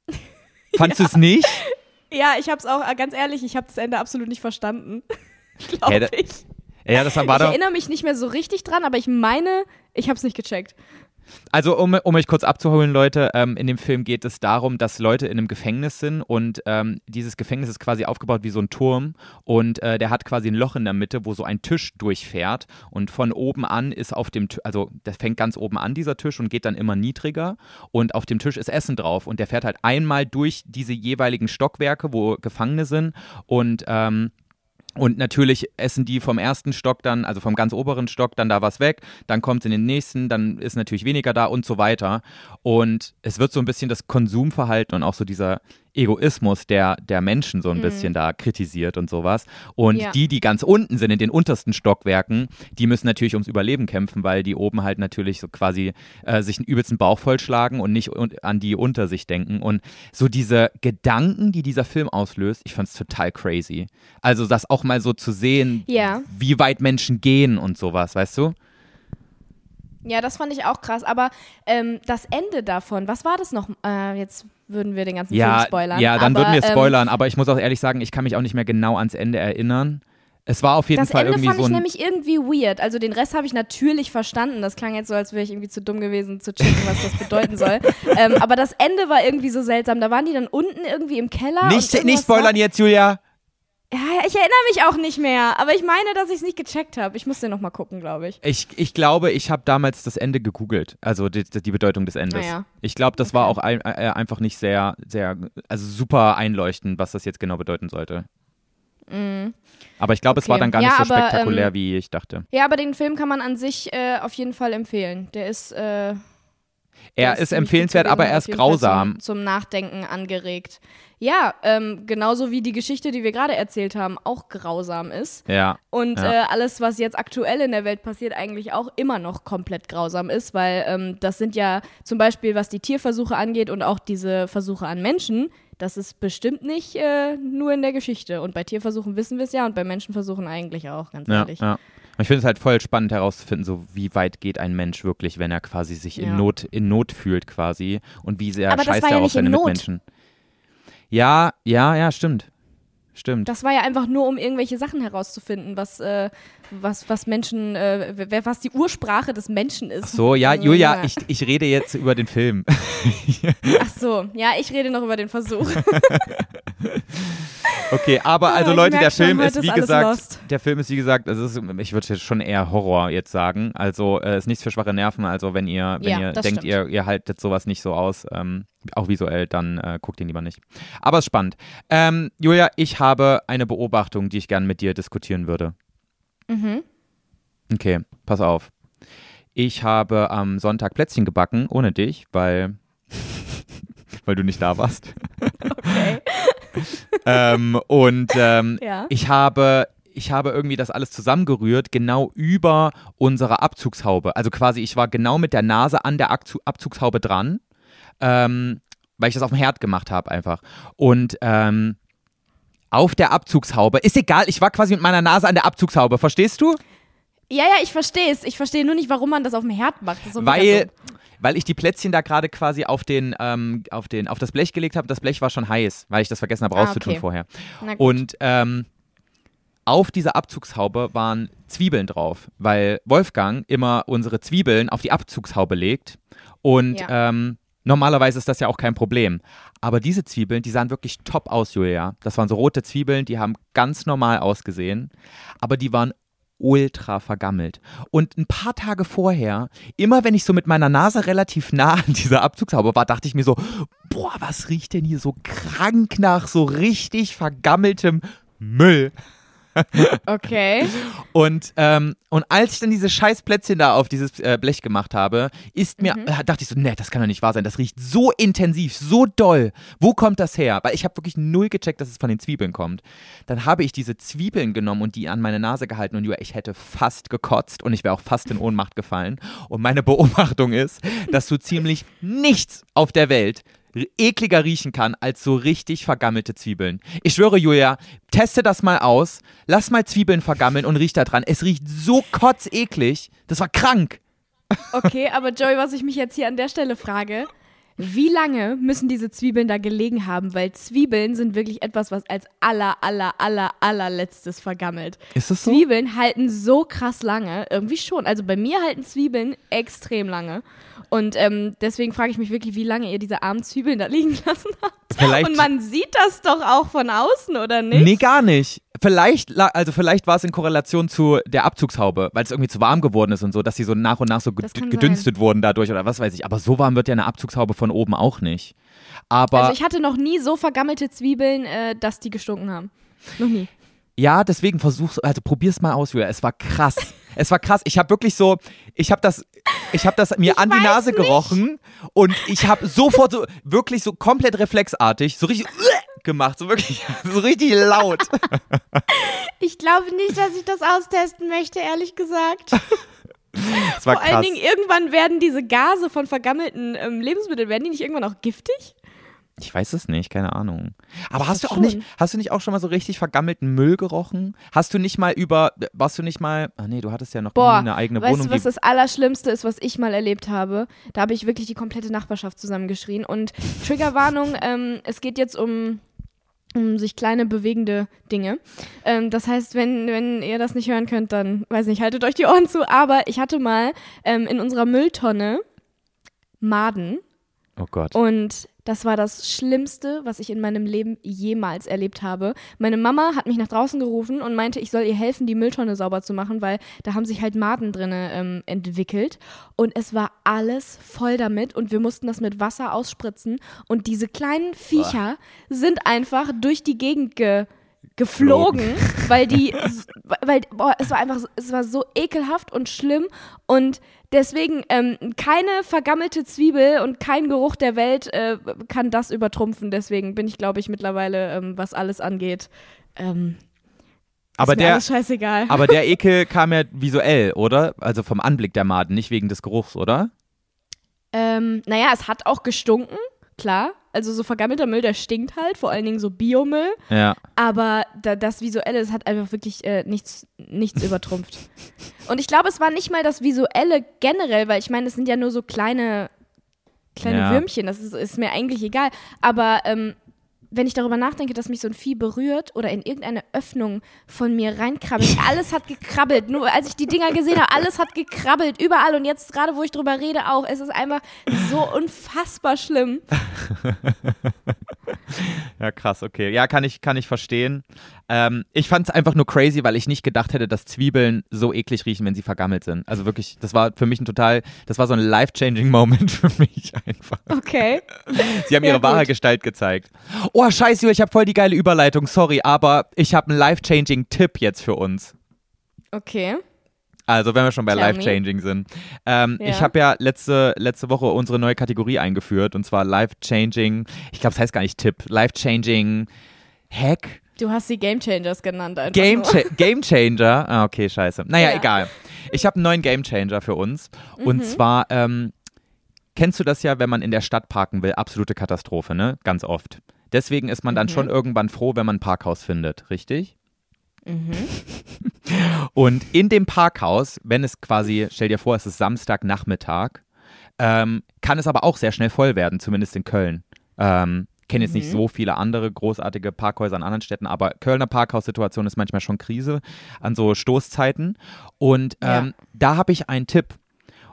*laughs* Fandst du es nicht? Ja, ich hab's auch, äh, ganz ehrlich, ich habe das Ende absolut nicht verstanden. *laughs* Glaube ich. Ja, das war ich erinnere mich nicht mehr so richtig dran, aber ich meine, ich habe es nicht gecheckt. Also, um, um euch kurz abzuholen, Leute, ähm, in dem Film geht es darum, dass Leute in einem Gefängnis sind und ähm, dieses Gefängnis ist quasi aufgebaut wie so ein Turm und äh, der hat quasi ein Loch in der Mitte, wo so ein Tisch durchfährt und von oben an ist auf dem, also der fängt ganz oben an, dieser Tisch und geht dann immer niedriger und auf dem Tisch ist Essen drauf und der fährt halt einmal durch diese jeweiligen Stockwerke, wo Gefangene sind und ähm, und natürlich essen die vom ersten Stock dann, also vom ganz oberen Stock, dann da was weg, dann kommt es in den nächsten, dann ist natürlich weniger da und so weiter. Und es wird so ein bisschen das Konsumverhalten und auch so dieser Egoismus der, der Menschen so ein bisschen da kritisiert und sowas. Und Ja. die, die ganz unten sind, in den untersten Stockwerken, die müssen natürlich ums Überleben kämpfen, weil die oben halt natürlich so quasi äh, sich einen übelsten Bauch vollschlagen und nicht un an die unter sich denken. Und so diese Gedanken, die dieser Film auslöst, ich fand es total crazy. Also das auch mal so zu sehen, Ja. wie weit Menschen gehen und sowas, weißt du? Ja, das fand ich auch krass. Aber ähm, das Ende davon, was war das noch? Äh, jetzt würden wir den ganzen Ja, Film spoilern. ja, dann aber, würden wir ähm, spoilern, aber ich muss auch ehrlich sagen, ich kann mich auch nicht mehr genau ans Ende erinnern. Es war auf jeden Das Fall Ende irgendwie fand so ich ein nämlich irgendwie weird. Also den Rest habe ich natürlich verstanden. Das klang jetzt so, als wäre ich irgendwie zu dumm gewesen zu checken, was das bedeuten soll. *laughs* ähm, aber das Ende war irgendwie so seltsam. Da waren die dann unten irgendwie im Keller. nicht, nicht spoilern war- jetzt, Julia. Ja, ich erinnere mich auch nicht mehr. Aber ich meine, dass ich es nicht gecheckt habe. Ich muss den nochmal gucken, glaube ich. Ich, ich glaube, ich habe damals das Ende gegoogelt, also die, die Bedeutung des Endes. Ah ja. Ich glaube, das war Okay. auch ein, äh, einfach nicht sehr, sehr, also super einleuchtend, was das jetzt genau bedeuten sollte. Aber ich glaube, es war. Okay. dann gar Ja, nicht so aber, spektakulär, ähm, wie ich dachte. Ja, aber den Film kann man an sich äh, auf jeden Fall empfehlen. Der ist. Äh, Er der ist empfehlenswert, aber er ist grausam. Zum, zum Nachdenken angeregt. Ja, ähm, genauso wie die Geschichte, die wir gerade erzählt haben, auch grausam ist. Ja. Und Ja. äh, alles, was jetzt aktuell in der Welt passiert, eigentlich auch immer noch komplett grausam ist, weil ähm, das sind ja zum Beispiel, was die Tierversuche angeht und auch diese Versuche an Menschen, das ist bestimmt nicht äh, nur in der Geschichte. Und bei Tierversuchen wissen wir es ja und bei Menschenversuchen eigentlich auch, ganz Ja, ehrlich. ja. Und Ich finde es halt voll spannend herauszufinden, so wie weit geht ein Mensch wirklich, wenn er quasi sich in Ja. Not in Not fühlt quasi und wie sehr Aber scheißt er ja auf in seine. Mitmenschen. Ja, ja, ja, stimmt. Stimmt. Das war ja einfach nur, um irgendwelche Sachen herauszufinden, was, äh, was, was Menschen, äh, wer- was die Ursprache des Menschen ist. Ach so, ja, Julia, ja. ich, ich rede jetzt über den Film. *laughs* Ach so, ja, ich rede noch über den Versuch. *laughs* Okay, aber also Ah, ich Leute, der schon, Film heute ist wie gesagt, lost. der Film ist wie gesagt, also ist, ich würde jetzt schon eher Horror jetzt sagen. Also äh, ist nichts für schwache Nerven. Also wenn ihr, wenn Ja, ihr denkt, stimmt. ihr, ihr haltet sowas nicht so aus, ähm, auch visuell, dann äh, guckt ihn lieber nicht. Aber es ist spannend. Ähm, Julia, ich habe eine Beobachtung, die ich gerne mit dir diskutieren würde. Mhm. Okay, pass auf. Ich habe am Sonntag Plätzchen gebacken, ohne dich, weil, *laughs* weil du nicht da warst. Okay. *laughs* ähm, und ähm, Ja. ich habe ich habe irgendwie das alles zusammengerührt, genau über unserer Abzugshaube. Also quasi, ich war genau mit der Nase an der Abzu Abzugshaube dran, ähm, weil ich das auf dem Herd gemacht habe einfach. Und ähm, auf der Abzugshaube, ist egal, ich war quasi mit meiner Nase an der Abzugshaube, verstehst du? Ja, ja, ich verstehe es. Ich verstehe nur nicht, warum man das auf dem Herd macht. Weil, weil ich die Plätzchen da gerade quasi auf, den, ähm, auf, den, auf das Blech gelegt habe. Das Blech war schon heiß, weil ich das vergessen habe Ah, rauszutun okay. vorher. Und ähm, auf dieser Abzugshaube waren Zwiebeln drauf, weil Wolfgang immer unsere Zwiebeln auf die Abzugshaube legt. Und Ja. ähm, normalerweise ist das ja auch kein Problem. Aber diese Zwiebeln, die sahen wirklich top aus, Julia. Das waren so rote Zwiebeln, die haben ganz normal ausgesehen. Aber die waren ultra vergammelt. Und ein paar Tage vorher, immer wenn ich so mit meiner Nase relativ nah an dieser Abzugshaube war, dachte ich mir so, boah, was riecht denn hier so krank nach so richtig vergammeltem Müll? *laughs* Okay. Und, ähm, und als ich dann diese scheiß Plätzchen da auf dieses äh, Blech gemacht habe, ist mir, äh, dachte ich so, nee, das kann doch nicht wahr sein. Das riecht so intensiv, so doll. Wo kommt das her? Weil ich habe wirklich null gecheckt, dass es von den Zwiebeln kommt. Dann habe ich diese Zwiebeln genommen und die an meine Nase gehalten und ich hätte fast gekotzt und ich wäre auch fast in Ohnmacht gefallen. Und meine Beobachtung ist, dass so ziemlich nichts auf der Welt ekliger riechen kann als so richtig vergammelte Zwiebeln. Ich schwöre, Julia, teste das mal aus, lass mal Zwiebeln vergammeln und riech da dran. Es riecht so kotzeklig. Das war krank. Okay, aber Joey, was ich mich jetzt hier an der Stelle frage, wie lange müssen diese Zwiebeln da gelegen haben? Weil Zwiebeln sind wirklich etwas, was als aller, aller, aller, allerletztes vergammelt. Ist das Zwiebeln halten so krass lange, irgendwie schon. Also bei mir halten Zwiebeln extrem lange. Und ähm, deswegen frage ich mich wirklich, wie lange ihr diese armen Zwiebeln da liegen lassen habt. Vielleicht- Und man sieht das doch auch von außen, oder nicht? Nee, gar nicht. Vielleicht, also vielleicht war es in Korrelation zu der Abzugshaube, weil es irgendwie zu warm geworden ist und so, dass sie so nach und nach so gedünstet wurden dadurch oder was weiß ich. Aber so warm wird ja eine Abzugshaube von oben auch nicht. Aber Also ich hatte noch nie so vergammelte Zwiebeln, äh, dass die gestunken haben. Noch nie. Ja, deswegen versuch's, also probier's mal aus, Julia. Es war krass. *laughs* Es war krass. Ich habe wirklich so, ich habe das, ich habe das mir Ich an die Nase nicht. gerochen und ich habe sofort so, wirklich so komplett reflexartig, so richtig gemacht, so wirklich, *laughs* so richtig laut. Ich glaube nicht, dass ich das austesten möchte, ehrlich gesagt. Vor allen krass. Dingen, irgendwann werden diese Gase von vergammelten ähm, Lebensmitteln, werden die nicht irgendwann auch giftig? Ich weiß es nicht, keine Ahnung. Aber hast du auch nicht, hast du nicht auch schon mal so richtig vergammelten Müll gerochen? Hast du nicht mal über, warst du nicht mal, ah nee, du hattest ja noch Boah, eine eigene weißt Wohnung. du, was das Allerschlimmste ist, was ich mal erlebt habe? Da habe ich wirklich die komplette Nachbarschaft zusammengeschrien. Und *laughs* Triggerwarnung, ähm, es geht jetzt um, um sich kleine bewegende Dinge. Ähm, das heißt, wenn, wenn ihr das nicht hören könnt, dann, weiß nicht, haltet euch die Ohren zu. Aber ich hatte mal ähm, in unserer Mülltonne Maden. Oh Gott. Und das war das Schlimmste, was ich in meinem Leben jemals erlebt habe. Meine Mama hat mich nach draußen gerufen und meinte, ich soll ihr helfen, die Mülltonne sauber zu machen, weil da haben sich halt Maden drinne ähm, entwickelt. Und es war alles voll damit und wir mussten das mit Wasser ausspritzen. Und diese kleinen Viecher sind einfach durch die Gegend ge geflogen, weil die, weil, boah, es war einfach, es war so ekelhaft und schlimm und deswegen ähm, keine vergammelte Zwiebel und kein Geruch der Welt äh, kann das übertrumpfen. Deswegen bin ich, glaube ich, mittlerweile, ähm, was alles angeht, ähm, aber ist mir der, scheißegal. aber der *laughs* Ekel kam ja visuell, oder? Also vom Anblick der Maden, nicht wegen des Geruchs, oder? Ähm, naja, es hat auch gestunken, klar. Also so vergammelter Müll, der stinkt halt, vor allen Dingen so Biomüll. Ja. Aber da, das Visuelle, das hat einfach wirklich äh, nichts, nichts *laughs* übertrumpft. Und ich glaube, es war nicht mal das Visuelle generell, weil ich meine, es sind ja nur so kleine, kleine Ja. Würmchen, das ist, ist mir eigentlich egal. Aber ähm, wenn ich darüber nachdenke, dass mich so ein Vieh berührt oder in irgendeine Öffnung von mir reinkrabbelt, alles hat gekrabbelt. Nur als ich die Dinger gesehen habe, alles hat gekrabbelt, überall. Und jetzt gerade, wo ich drüber rede, auch. Es ist einfach so unfassbar schlimm. *laughs* Ja, krass, okay. Ja, kann ich, kann ich verstehen. Ähm, ich fand es einfach nur crazy, weil ich nicht gedacht hätte, dass Zwiebeln so eklig riechen, wenn sie vergammelt sind. Also wirklich, das war für mich ein total, das war so ein life-changing Moment *laughs* für mich einfach. Okay. *laughs* Sie haben Ja, ihre wahre gut. Gestalt gezeigt. Oh, scheiße, ich habe voll die geile Überleitung, sorry, aber ich habe einen life-changing Tipp jetzt für uns. Okay. Also, wenn wir schon bei. Life-Changing sind. Ähm, Ja. Ich habe ja letzte, letzte Woche unsere neue Kategorie eingeführt und zwar Life-Changing, ich glaube, es heißt gar nicht Tipp, Life-Changing Hack. Du hast sie Game Changers genannt. Einfach Game. Cha Game Changer. Ah, okay, scheiße. Naja, Ja. egal. Ich habe einen neuen Game Changer für uns. Mhm. Und zwar, ähm, kennst du das ja, wenn man in der Stadt parken will? Absolute Katastrophe, ne? Ganz oft. Deswegen ist man dann Mhm. schon irgendwann froh, wenn man ein Parkhaus findet, richtig? Mhm. *laughs* Und in dem Parkhaus, wenn es quasi, stell dir vor, es ist Samstagnachmittag, ähm, kann es aber auch sehr schnell voll werden, zumindest in Köln. Ähm, kenne jetzt nicht so viele andere großartige Parkhäuser in anderen Städten, aber Kölner Parkhaussituation ist manchmal schon Krise an so Stoßzeiten. Und ähm, Ja. da habe ich einen Tipp.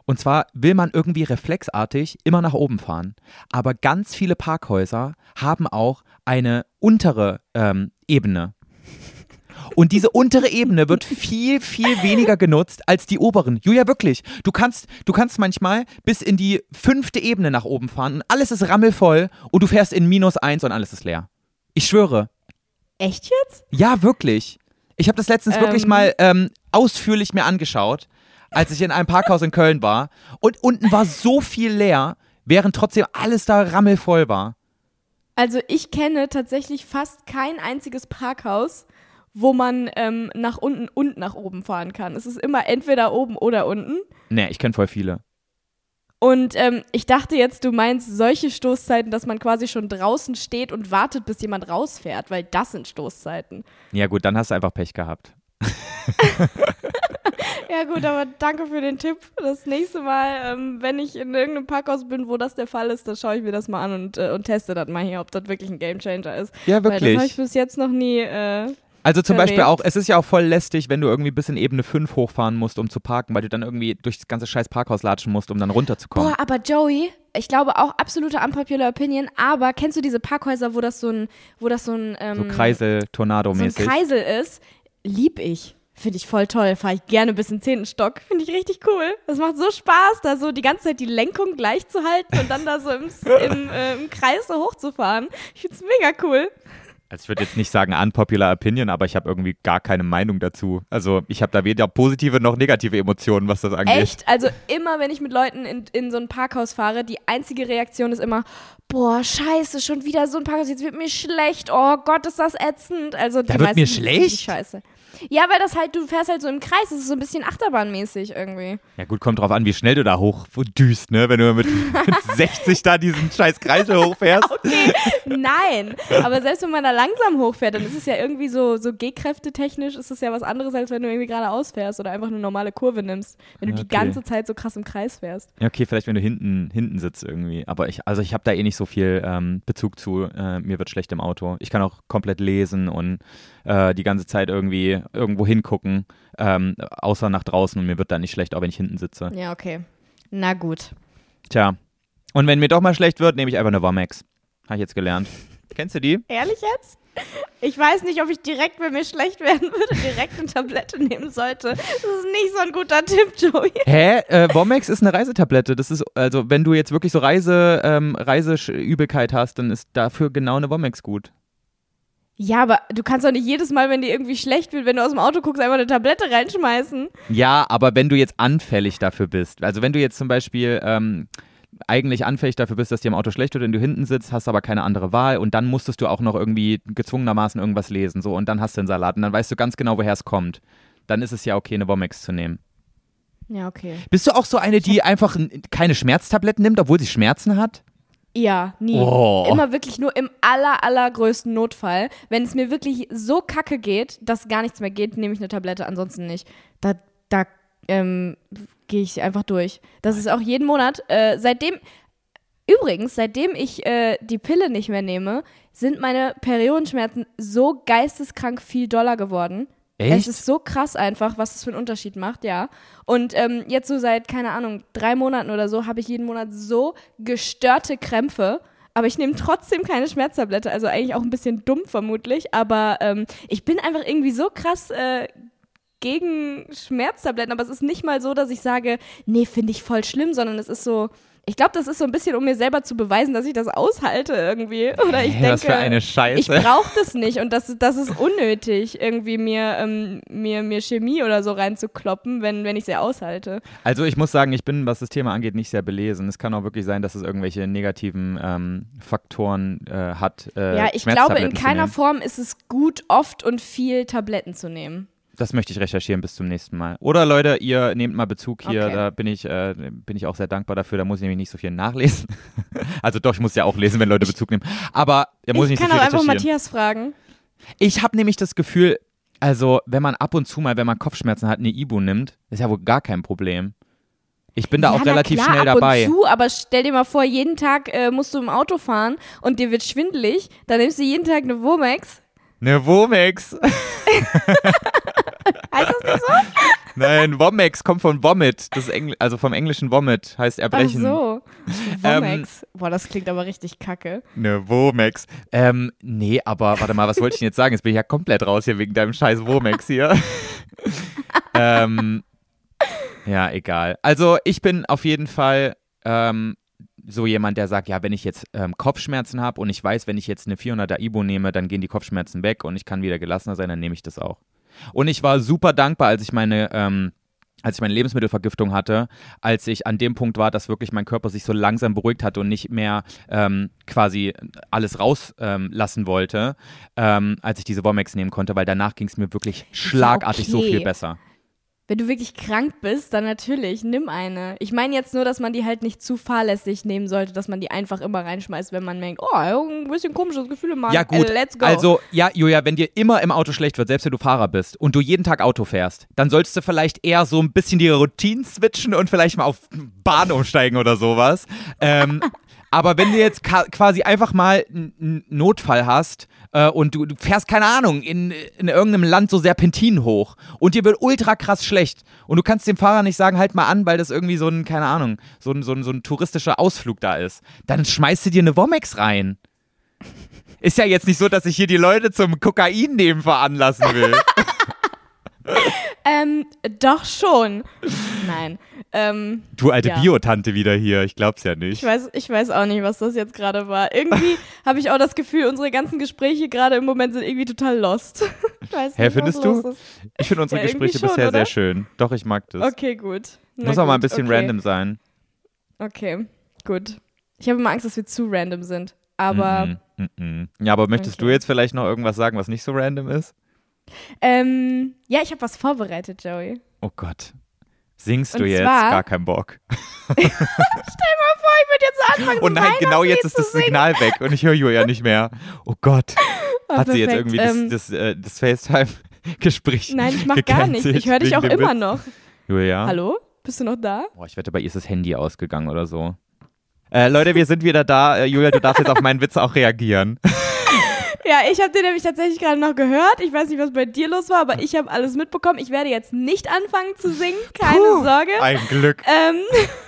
Und zwar will man irgendwie reflexartig immer nach oben fahren. Aber ganz viele Parkhäuser haben auch eine untere ähm, Ebene. Und diese untere Ebene wird viel, viel weniger genutzt als die oberen. Julia, wirklich. Du kannst, du kannst manchmal bis in die fünfte Ebene nach oben fahren und alles ist rammelvoll und du fährst in minus eins und alles ist leer. Ich schwöre. Echt jetzt? Ja, wirklich. Ich habe das letztens Ähm. wirklich mal ähm, ausführlich mir angeschaut, als ich in einem Parkhaus in Köln war. Und unten war so viel leer, während trotzdem alles da rammelvoll war. Also ich kenne tatsächlich fast kein einziges Parkhaus, wo man ähm, nach unten und nach oben fahren kann. Es ist immer entweder oben oder unten. Nee, ich kenne voll viele. Und ähm, ich dachte jetzt, du meinst solche Stoßzeiten, dass man quasi schon draußen steht und wartet, bis jemand rausfährt, weil das sind Stoßzeiten. Ja, gut, dann hast du einfach Pech gehabt. *laughs* Ja gut, aber danke für den Tipp. Das nächste Mal, ähm, wenn ich in irgendeinem Parkhaus bin, wo das der Fall ist, dann schaue ich mir das mal an und, äh, und teste das mal hier, ob das wirklich ein Gamechanger ist. Ja, Weil das habe ich wirklich. bis jetzt noch nie. Äh, Also zum Beispiel auch, es ist ja auch voll lästig, wenn du irgendwie bis in Ebene 5 hochfahren musst, um zu parken, weil du dann irgendwie durch das ganze scheiß Parkhaus latschen musst, um dann runterzukommen. Boah, aber Joey, ich glaube auch absolute unpopular Opinion, aber kennst du diese Parkhäuser, wo das so ein, wo das so ein, ähm, so Kreisel, so ein Tornado-mäßig. Kreisel ist? Lieb ich. Finde ich voll toll. Fahre ich gerne bis in den zehnten Stock. Finde ich richtig cool. Das macht so Spaß, da so die ganze Zeit die Lenkung gleich zu halten und dann da so im, im, äh, im Kreis so hochzufahren. Ich finde es mega cool. Also ich würde jetzt nicht sagen unpopular opinion, aber ich habe irgendwie gar keine Meinung dazu. Also ich habe da weder positive noch negative Emotionen, was das angeht. Echt? Also immer, wenn ich mit Leuten in, in so ein Parkhaus fahre, die einzige Reaktion ist immer, boah, scheiße, schon wieder so ein Parkhaus, jetzt wird mir schlecht, oh Gott, ist das ätzend. Also die Da wird mir schlecht? Scheiße. Ja, weil das halt, du fährst halt so im Kreis, das ist so ein bisschen achterbahnmäßig irgendwie. Ja gut, kommt drauf an, wie schnell du da hoch düst, ne? Wenn du mit, mit *laughs* 60 da diesen scheiß Kreisel hochfährst. *laughs* Nein, aber selbst wenn man da langsam hochfährt, dann ist es ja irgendwie so, so G-Kräfte-technisch ist es ja was anderes, als wenn du irgendwie geradeaus fährst oder einfach eine normale Kurve nimmst, wenn du Ja, die okay. ganze Zeit so krass im Kreis fährst. Ja, okay, vielleicht wenn du hinten, hinten sitzt irgendwie. Aber ich, also ich habe da eh nicht so viel ähm, Bezug zu. Äh, mir wird schlecht im Auto. Ich kann auch komplett lesen und äh, die ganze Zeit irgendwie irgendwo hingucken, ähm, außer nach draußen und mir wird da nicht schlecht, auch wenn ich hinten sitze. Ja, okay. Na gut. Tja. Und wenn mir doch mal schlecht wird, nehme ich einfach eine Womex. Habe ich jetzt gelernt. Kennst du die? Ehrlich jetzt? Ich weiß nicht, ob ich direkt, wenn mir schlecht werden würde, direkt eine Tablette nehmen sollte. Das ist nicht so ein guter Tipp, Joey. Hä? Äh, Womex ist eine Reisetablette. Das ist, also wenn du jetzt wirklich so Reise, ähm, Reiseübelkeit hast, dann ist dafür genau eine Womex gut. Ja, aber du kannst doch nicht jedes Mal, wenn dir irgendwie schlecht wird, wenn du aus dem Auto guckst, einfach eine Tablette reinschmeißen. Ja, aber wenn du jetzt anfällig dafür bist, also wenn du jetzt zum Beispiel ähm, eigentlich anfällig dafür bist, dass dir im Auto schlecht wird und du hinten sitzt, hast aber keine andere Wahl und dann musstest du auch noch irgendwie gezwungenermaßen irgendwas lesen, so und dann hast du einen Salat und dann weißt du ganz genau, woher es kommt. Dann ist es ja okay, eine Womex zu nehmen. Ja, okay. Bist du auch so eine, die einfach keine Schmerztabletten nimmt, obwohl sie Schmerzen hat? Ja, nie. Oh. Immer wirklich nur im aller, allergrößten Notfall. Wenn es mir wirklich so kacke geht, dass gar nichts mehr geht, nehme ich eine Tablette, ansonsten nicht. Da, da ähm, gehe ich einfach durch. Das ist auch jeden Monat. Äh, seitdem, übrigens, seitdem ich äh, die Pille nicht mehr nehme, sind meine Periodenschmerzen so geisteskrank viel doller geworden. Echt? Es ist so krass einfach, was das für einen Unterschied macht, ja. Und ähm, jetzt so seit, keine Ahnung, drei Monaten oder so, habe ich jeden Monat so gestörte Krämpfe. Aber ich nehme trotzdem keine Schmerztablette. Also eigentlich auch ein bisschen dumm vermutlich. Aber ähm, ich bin einfach irgendwie so krass äh, gegen Schmerztabletten. Aber es ist nicht mal so, dass ich sage, nee, finde ich voll schlimm, sondern es ist so. Ich glaube, das ist so ein bisschen, um mir selber zu beweisen, dass ich das aushalte irgendwie. Oder ich Hä, denke, was für eine Scheiße. ich brauche das *laughs* nicht und das, das ist unnötig, irgendwie mir, ähm, mir, mir Chemie oder so reinzukloppen, wenn, wenn ich sie aushalte. Also ich muss sagen, ich bin, was das Thema angeht, nicht sehr belesen. Es kann auch wirklich sein, dass es irgendwelche negativen ähm, Faktoren äh, hat. Äh, ja, ich glaube, in keiner. Form ist es gut, oft und viel Tabletten zu nehmen. Das möchte ich recherchieren bis zum nächsten Mal. Oder Leute, ihr nehmt mal Bezug hier, Okay. da bin ich, äh, bin ich auch sehr dankbar dafür. Da muss ich nämlich nicht so viel nachlesen. *laughs* also doch, ich muss ja auch lesen, wenn Leute Bezug nehmen. Aber da muss ich, ich nicht kann so auch viel einfach recherchieren. Matthias fragen. Ich habe nämlich das Gefühl, also wenn man ab und zu mal, wenn man Kopfschmerzen hat, eine Ibu nimmt, ist ja wohl gar kein Problem. Ich bin da ja, auch relativ klar, schnell ab dabei. Und zu, aber stell dir mal vor, jeden Tag äh, musst du im Auto fahren und dir wird schwindelig, dann nimmst du jeden Tag eine Womex. Ne Womex. *laughs* *laughs* Heißt das nicht so? Nein, Womex kommt von Vomit. Das Engl also vom englischen Vomit heißt Erbrechen. Ach so. Ähm, Womex. Boah, das klingt aber richtig kacke. Ne Womex. Ähm, nee, aber warte mal, was wollte ich denn jetzt sagen? Jetzt bin ich ja komplett raus hier wegen deinem scheiß Womex hier. *laughs* ähm, ja, egal. Also ich bin auf jeden Fall ähm, so jemand, der sagt, ja, wenn ich jetzt ähm, Kopfschmerzen habe und ich weiß, wenn ich jetzt eine 400er Ibo nehme, dann gehen die Kopfschmerzen weg und ich kann wieder gelassener sein, dann nehme ich das auch. Und ich war super dankbar, als ich meine ähm, als ich meine Lebensmittelvergiftung hatte, als ich an dem Punkt war, dass wirklich mein Körper sich so langsam beruhigt hatte und nicht mehr ähm, quasi alles rauslassen ähm, wollte, ähm, als ich diese Womex nehmen konnte, weil danach ging es mir wirklich schlagartig so okay. viel besser. Wenn du wirklich krank bist, dann natürlich, nimm eine. Ich meine jetzt nur, dass man die halt nicht zu fahrlässig nehmen sollte, dass man die einfach immer reinschmeißt, wenn man denkt, oh, ein bisschen komisches Gefühl im Magen. Ja gut, äh, let's go. also ja, Julia, wenn dir immer im Auto schlecht wird, selbst wenn du Fahrer bist und du jeden Tag Auto fährst, dann solltest du vielleicht eher so ein bisschen die Routinen switchen und vielleicht mal auf Bahn umsteigen oder sowas. ähm, *laughs* aber wenn du jetzt quasi einfach mal einen Notfall hast äh, und du, du, fährst, keine Ahnung, in, in irgendeinem Land so Serpentinen hoch und dir wird ultra krass schlecht und du kannst dem Fahrer nicht sagen, halt mal an, weil das irgendwie so ein, keine Ahnung, so ein, so ein, so ein touristischer Ausflug da ist, dann schmeißt du dir eine Womex rein. Ist ja jetzt nicht so, dass ich hier die Leute zum Kokain nehmen veranlassen will. *laughs* ähm, doch schon. Nein. Ähm, du alte ja. Biotante wieder hier, ich glaub's ja nicht. Ich weiß, ich weiß auch nicht, was das jetzt gerade war. Irgendwie *laughs* habe ich auch das Gefühl, unsere ganzen Gespräche gerade im Moment sind irgendwie total lost. *laughs* Hä, nicht, findest du? Ich finde unsere Ja, Gespräche schon, bisher oder? sehr schön. Doch, ich mag das. Okay, gut. Na Muss auch mal ein gut, bisschen okay. random sein. Okay, gut. Ich habe immer Angst, dass wir zu random sind. Aber Mhm, mhm, mhm. Ja, aber möchtest du Okay. jetzt vielleicht noch irgendwas sagen, was nicht so random ist? Ähm, ja, ich habe was vorbereitet, Joey. Oh Gott. Singst Und du jetzt? zwar- Gar keinen Bock. *laughs* *laughs* Stell mal vor, ich würde jetzt anfangen, Oh nein, genau jetzt ist das. Signal weg und ich höre Julia nicht mehr. Oh Gott. Ah, *laughs* Hat sie jetzt perfekt. irgendwie Ähm, das, das, äh, das FaceTime-Gespräch Nein, ich mach gar nichts. Ich höre dich auch immer Witz? noch. Julia? Hallo? Bist du noch da? Boah, ich wette, bei ihr ist das Handy ausgegangen oder so. Äh, Leute, wir sind wieder da. Äh, Julia, du darfst jetzt auf meinen Witz auch reagieren. Ja, ich habe den nämlich tatsächlich gerade noch gehört. Ich weiß nicht, was bei dir los war, aber ich habe alles mitbekommen. Ich werde jetzt nicht anfangen zu singen, keine Puh, Sorge. Ein Glück. Ähm,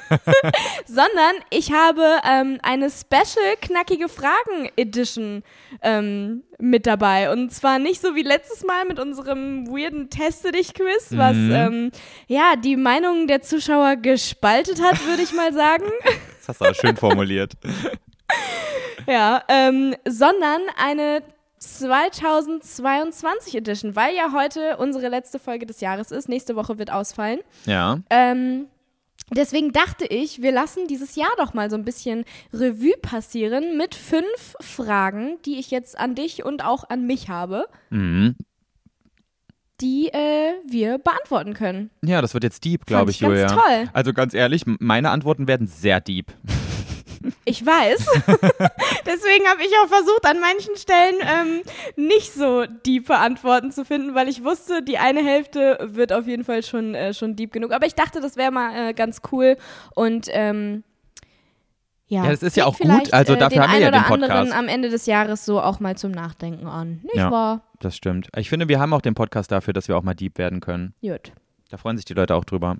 *laughs* *laughs* sondern ich habe ähm, eine Special knackige Fragen Edition ähm, mit dabei. Und zwar nicht so wie letztes Mal mit unserem weirden Teste dich Quiz, was Mhm. ähm, ja die Meinung der Zuschauer gespaltet hat, würde ich mal sagen. Das hast du auch schön formuliert. *laughs* ja, ähm, sondern eine 2022 Edition, weil ja heute unsere letzte Folge des Jahres ist. Nächste Woche wird ausfallen. Ja. Ähm, deswegen dachte ich, wir lassen dieses Jahr doch mal so ein bisschen Revue passieren mit fünf Fragen, die ich jetzt an dich und auch an mich habe, Mhm. die äh, wir beantworten können. Ja, das wird jetzt deep, glaube ich, ganz Julia. toll. Also ganz ehrlich, meine Antworten werden sehr deep. Ich weiß. *laughs* Deswegen habe ich auch versucht, an manchen Stellen ähm, nicht so diepe Antworten zu finden, weil ich wusste, die eine Hälfte wird auf jeden Fall schon, äh, schon deep genug. Aber ich dachte, das wäre mal äh, ganz cool und ähm, ja, Ja, das ist ja auch gut. Also äh, dafür haben wir einen ja den oder anderen Podcast. am Ende des Jahres so auch mal zum Nachdenken an. Nicht Ja. wahr? Das stimmt. Ich finde, wir haben auch den Podcast dafür, dass wir auch mal deep werden können. Gut. Da freuen sich die Leute auch drüber.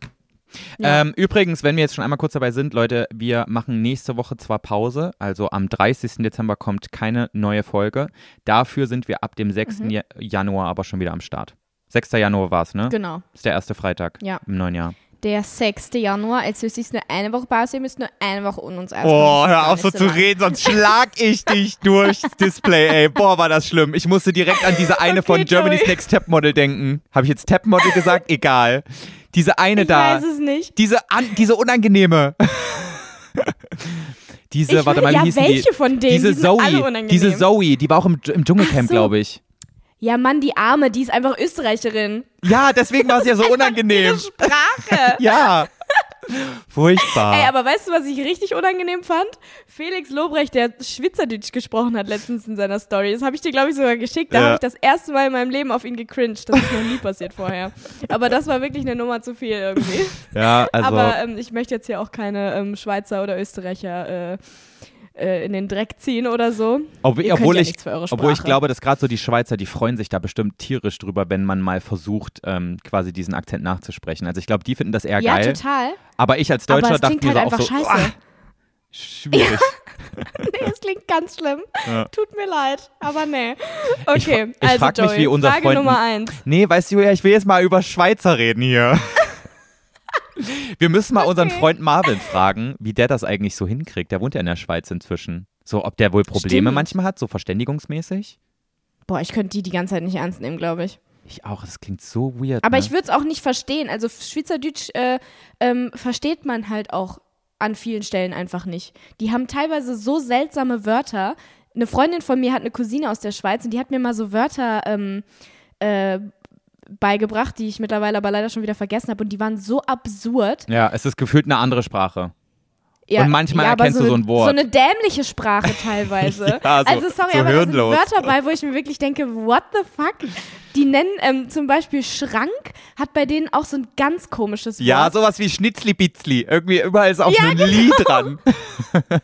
Ja. Ähm, übrigens, wenn wir jetzt schon einmal kurz dabei sind, Leute, wir machen nächste Woche zwar Pause, also am 30. Dezember kommt keine neue Folge. Dafür sind wir ab dem 6. Mhm. Ja- Januar aber schon wieder am Start. 6. Januar war es, ne? Genau. Ist der erste Freitag Ja. im neuen Jahr. Der 6. Januar, als wir es nur eine Woche Pause, ihr müsst nur eine Woche ohne uns Oh, auskommen. hör auf so zu reden, sonst *laughs* schlag ich dich durchs Display, ey. Boah, war das schlimm. Ich musste direkt an diese eine von Okay, Germany's Joey. Next Top Model denken. Habe ich jetzt Top Model gesagt? *laughs* Egal. Diese eine Ich da. weiß es nicht. Diese, an, diese unangenehme. *laughs* diese, Ich warte mal, wie ja, hießen welche die? von denen? Diese Die Zoe. Diese Zoe, die war auch im, im Dschungelcamp, so. glaube ich. Ja, Mann, die Arme, die ist einfach Österreicherin. Ja, deswegen war es ja so unangenehm. Sprache. *laughs* Ja. Furchtbar. Ey, aber weißt du, was ich richtig unangenehm fand? Felix Lobrecht, der Schweizerdeutsch gesprochen hat letztens in seiner Story. Das habe ich dir, glaube ich, sogar geschickt. Da Ja. habe ich das erste Mal in meinem Leben auf ihn gecringed. Das ist noch nie passiert vorher. Aber das war wirklich eine Nummer zu viel irgendwie. ja, also. Aber ähm, ich möchte jetzt hier auch keine ähm, Schweizer oder Österreicher äh, äh, in den Dreck ziehen oder so. Ob, obwohl, ja ich, obwohl ich glaube, dass gerade so die Schweizer, die freuen sich da bestimmt tierisch drüber, wenn man mal versucht, ähm, quasi diesen Akzent nachzusprechen. Also ich glaube, die finden das eher Ja, geil. total. Aber ich als Deutscher dachte klingt mir halt auch so, scheiße. "Uah, schwierig. *laughs* nee, es klingt ganz schlimm. Ja. Tut mir leid, aber nee. Okay, ich also frag mich, Joey, wie unser Frage Freund- Nummer eins. Nee, weißt du, ich will jetzt mal über Schweizer reden hier. Wir müssen mal unseren Okay. Freund Marvin fragen, wie der das eigentlich so hinkriegt. Der wohnt ja in der Schweiz inzwischen. So, ob der wohl Probleme Stimmt. manchmal hat, so verständigungsmäßig. Boah, ich könnte die die ganze Zeit nicht ernst nehmen, glaube ich. Ich auch, das klingt so weird. Aber ne? ich würde es auch nicht verstehen. Also Schweizerdeutsch äh, ähm, versteht man halt auch an vielen Stellen einfach nicht. Die haben teilweise so seltsame Wörter. Eine Freundin von mir hat eine Cousine aus der Schweiz und die hat mir mal so Wörter ähm, äh, beigebracht, die ich mittlerweile aber leider schon wieder vergessen habe und die waren so absurd. Ja, es ist gefühlt eine andere Sprache. Ja, Und manchmal aber erkennst du so ein Wort. So eine dämliche Sprache *laughs* teilweise. Ja, so- also sorry, so aber da sind. Wörter bei, wo ich mir wirklich denke, what the fuck? Die nennen ähm, zum Beispiel Schrank, hat bei denen auch so ein ganz komisches Wort. Ja, sowas wie Schnitzli-Bitzli. Irgendwie überall ist auch Ja, so ein Lied dran. *laughs*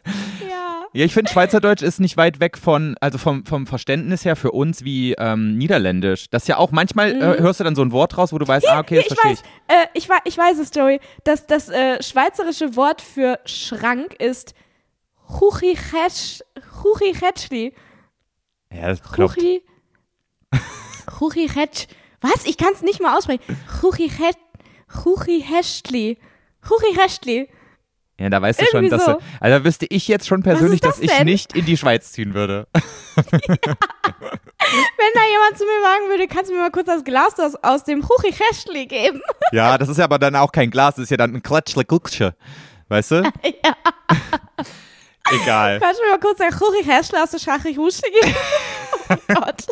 Ja. Ich finde, Schweizerdeutsch ist nicht weit weg von, also vom, vom Verständnis her für uns wie ähm, Niederländisch. Das ist ja auch, manchmal äh, hörst du dann so ein Wort raus, wo du weißt, ah, okay, Mhm. Ja, das ich verstehe weiß, äh, ich, ich weiß es, Joey. Das, das äh, schweizerische Wort für Schrank ist Chuchichetschli. Ja, das klopft. Chuchi. Chuchichetsch. Was? Ich kann es nicht mal aussprechen. Chuchichet. Chuchicheschli. Ja, da weißt du schon, dass so. du, also da wüsste ich jetzt schon persönlich, das dass ich denn? nicht in die Schweiz ziehen würde. *laughs* *laughs* Wenn da jemand zu mir sagen würde, kannst du mir mal kurz das Glas aus, aus dem Chuchicheschli geben? *laughs* ja, das ist ja aber dann auch kein Glas, das ist ja dann ein Klatschle Gucksche. Weißt du? ja. Egal. Kannst du mir mal kurz der Chuchicheschli aus der Schachrichusche geben? oh Gott.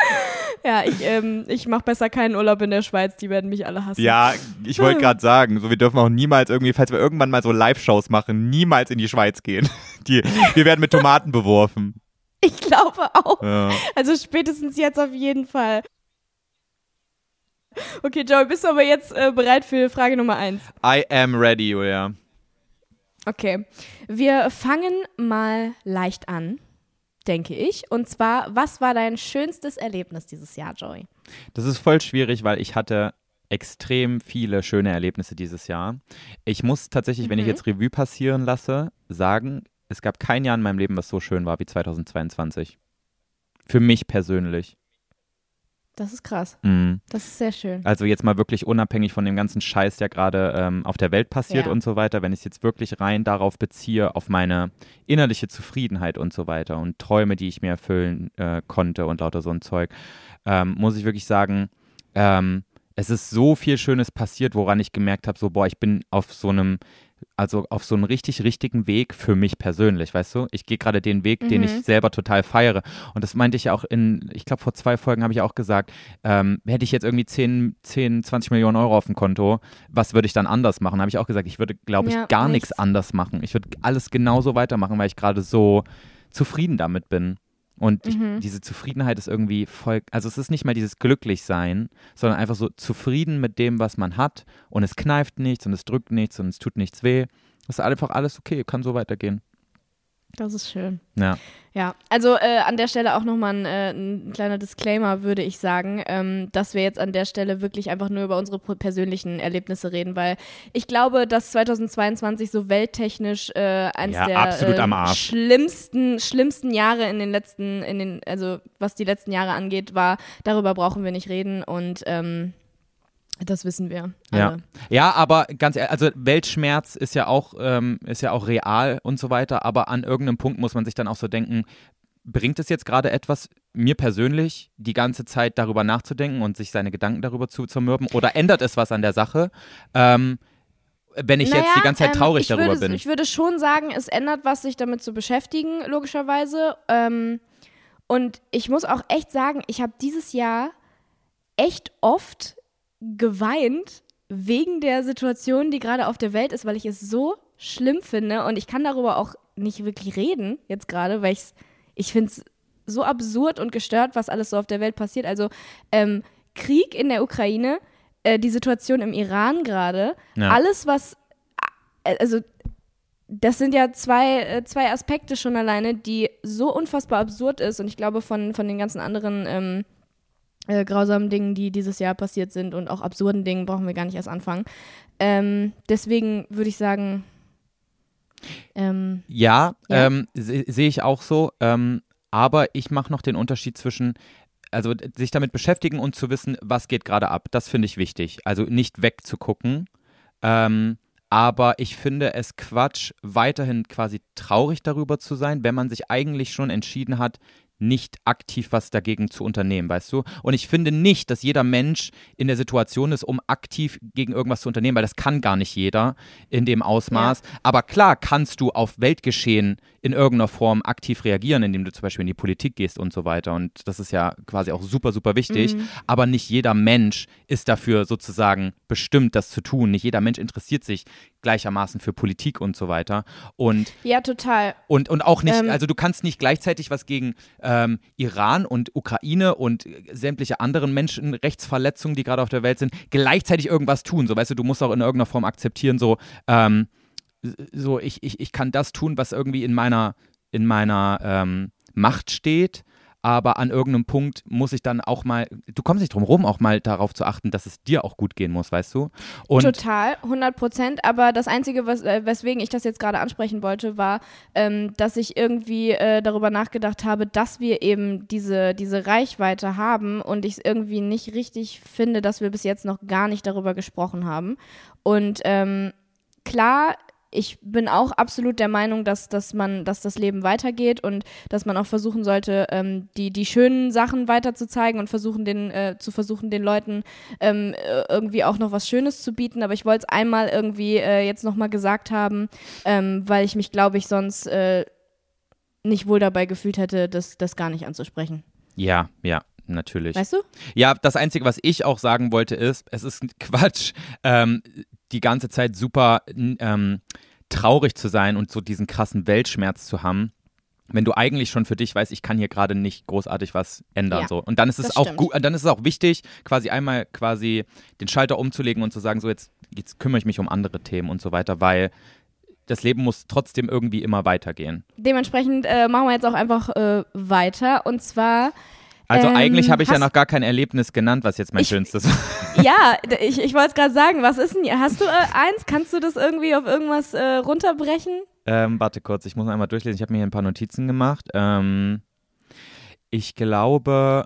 *laughs* ja, ich, ähm, ich mache besser keinen Urlaub in der Schweiz, die werden mich alle hassen. Ja, ich wollte gerade sagen, so wir dürfen auch niemals irgendwie, falls wir irgendwann mal so Live-Shows machen, niemals in die Schweiz gehen. *laughs* Die, wir werden mit Tomaten beworfen. Ich glaube auch. Ja. Also spätestens jetzt auf jeden Fall. Okay, Joey, bist du aber jetzt äh, bereit für Frage Nummer eins? I am ready, Julia. Okay. Wir fangen mal leicht an, denke ich. Und zwar, was war dein schönstes Erlebnis dieses Jahr, Joey? Das ist voll schwierig, weil ich hatte extrem viele schöne Erlebnisse dieses Jahr. Ich muss tatsächlich, wenn ich Mhm. jetzt Revue passieren lasse, sagen, es gab kein Jahr in meinem Leben, was so schön war wie 2022. Für mich persönlich. Das ist krass. Mhm. Das ist sehr schön. Also jetzt mal wirklich unabhängig von dem ganzen Scheiß, der gerade ähm, auf der Welt passiert Ja. und so weiter, wenn ich es jetzt wirklich rein darauf beziehe, auf meine innerliche Zufriedenheit und so weiter und Träume, die ich mir erfüllen äh, konnte und lauter so ein Zeug, ähm, muss ich wirklich sagen, ähm, es ist so viel Schönes passiert, woran ich gemerkt habe, so boah, ich bin auf so einem also auf so einem richtig richtigen Weg für mich persönlich, weißt du? Ich gehe gerade den Weg, den ich Mhm. selber total feiere. Und das meinte ich auch in, ich glaube, vor zwei Folgen habe ich auch gesagt, ähm, hätte ich jetzt irgendwie 10, 10, 20 Millionen Euro auf dem Konto, was würde ich dann anders machen? Habe ich auch gesagt, ich würde, glaube ich, Ja, gar nichts. anders machen. Ich würde alles genauso weitermachen, weil ich gerade so zufrieden damit bin. Und ich, Mhm. diese Zufriedenheit ist irgendwie voll, also es ist nicht mal dieses Glücklichsein, sondern einfach so zufrieden mit dem, was man hat und es kneift nichts und es drückt nichts und es tut nichts weh. Es ist einfach alles okay, kann so weitergehen. Das ist schön. Ja. Ja, also äh, an der Stelle auch nochmal ein, äh, ein kleiner Disclaimer, würde ich sagen, ähm, dass wir jetzt an der Stelle wirklich einfach nur über unsere persönlichen Erlebnisse reden, weil ich glaube, dass 2022 so welttechnisch äh, eines Ja, der absolut äh, am Arsch. schlimmsten, schlimmsten Jahre in den letzten, in den, also was die letzten Jahre angeht, war. Darüber brauchen wir nicht reden und ähm, das wissen wir. Ja. Alle. ja, aber ganz ehrlich, also Weltschmerz ist ja auch, ähm, ist ja auch real und so weiter, aber an irgendeinem Punkt muss man sich dann auch so denken, bringt es jetzt gerade etwas, mir persönlich die ganze Zeit darüber nachzudenken und sich seine Gedanken darüber zu zermürben oder ändert es was an der Sache? Ähm, wenn ich jetzt die Naja, ganze Zeit ähm, traurig ich darüber würde, bin. Ich würde schon sagen, es ändert was, sich damit zu beschäftigen, logischerweise. Ähm, und ich muss auch echt sagen, ich habe dieses Jahr echt oft geweint wegen der Situation, die gerade auf der Welt ist, weil ich es so schlimm finde und ich kann darüber auch nicht wirklich reden jetzt gerade, weil ich's, ich finde es so absurd und gestört, was alles so auf der Welt passiert. Also ähm, Krieg in der Ukraine, äh, die Situation im Iran gerade, Ja. alles was, äh, also das sind ja zwei, äh, zwei Aspekte schon alleine, die so unfassbar absurd ist und ich glaube von, von den ganzen anderen ähm, äh, grausamen Dingen, die dieses Jahr passiert sind und auch absurden Dingen brauchen wir gar nicht erst anfangen. Ähm, deswegen würde ich sagen, ähm, Ja, Ja. ähm, se- sehe ich auch so. Ähm, aber ich mache noch den Unterschied zwischen, also sich damit beschäftigen und zu wissen, was geht gerade ab. Das finde ich wichtig. Also nicht wegzugucken. Ähm, aber ich finde es Quatsch, weiterhin quasi traurig darüber zu sein, wenn man sich eigentlich schon entschieden hat, nicht aktiv was dagegen zu unternehmen, weißt du? Und ich finde nicht, dass jeder Mensch in der Situation ist, um aktiv gegen irgendwas zu unternehmen, weil das kann gar nicht jeder in dem Ausmaß. Aber klar kannst du auf Weltgeschehen in irgendeiner Form aktiv reagieren, indem du zum Beispiel in die Politik gehst und so weiter. Und das ist ja quasi auch super, super wichtig. Aber nicht jeder Mensch ist dafür sozusagen bestimmt, das zu tun. Nicht jeder Mensch interessiert sich gleichermaßen für Politik und so weiter. Und ja, total. und, und auch nicht, Ähm, also du kannst nicht gleichzeitig was gegen ähm, Iran und Ukraine und sämtliche anderen Menschenrechtsverletzungen, die gerade auf der Welt sind, gleichzeitig irgendwas tun. So, weißt du, du musst auch in irgendeiner Form akzeptieren, so, ähm, so ich, ich, ich kann das tun, was irgendwie in meiner, in meiner ähm, Macht steht. Aber an irgendeinem Punkt muss ich dann auch mal, du kommst nicht drum rum, auch mal darauf zu achten, dass es dir auch gut gehen muss, weißt du? Und Total, 100 Prozent. Aber das Einzige, was, äh, weswegen ich das jetzt gerade ansprechen wollte, war, ähm, dass ich irgendwie äh, darüber nachgedacht habe, dass wir eben diese, diese Reichweite haben und ich es irgendwie nicht richtig finde, dass wir bis jetzt noch gar nicht darüber gesprochen haben. Und ähm, klar, ich bin auch absolut der Meinung, dass, dass man, dass das Leben weitergeht und dass man auch versuchen sollte, ähm, die, die schönen Sachen weiterzuzeigen und versuchen den, äh, zu versuchen, den Leuten ähm, äh, irgendwie auch noch was Schönes zu bieten. Aber ich wollte es einmal irgendwie äh, jetzt nochmal gesagt haben, ähm, weil ich mich, glaube ich, sonst äh, nicht wohl dabei gefühlt hätte, das, das gar nicht anzusprechen. ja, ja, natürlich. Weißt du? Ja, das Einzige, was ich auch sagen wollte, ist, es ist Quatsch, ähm, die ganze Zeit super ähm, traurig zu sein und so diesen krassen Weltschmerz zu haben. Wenn du eigentlich schon für dich weißt, ich kann hier gerade nicht großartig was ändern. Ja, so. Und dann ist es auch gut, dann ist es auch wichtig, quasi einmal quasi den Schalter umzulegen und zu sagen, so jetzt, jetzt kümmere ich mich um andere Themen und so weiter, weil das Leben muss trotzdem irgendwie immer weitergehen. Dementsprechend äh, machen wir jetzt auch einfach äh, weiter. Und zwar Also Ähm, eigentlich habe ich ja noch gar kein Erlebnis genannt, was jetzt mein Ich- schönstes war. *laughs* Ja, ich, ich wollte es gerade sagen. Was ist denn, hast du äh, eins? Kannst du das irgendwie auf irgendwas äh, runterbrechen? Ähm, warte kurz, ich muss einmal durchlesen. Ich habe mir hier ein paar Notizen gemacht. Ähm, ich glaube,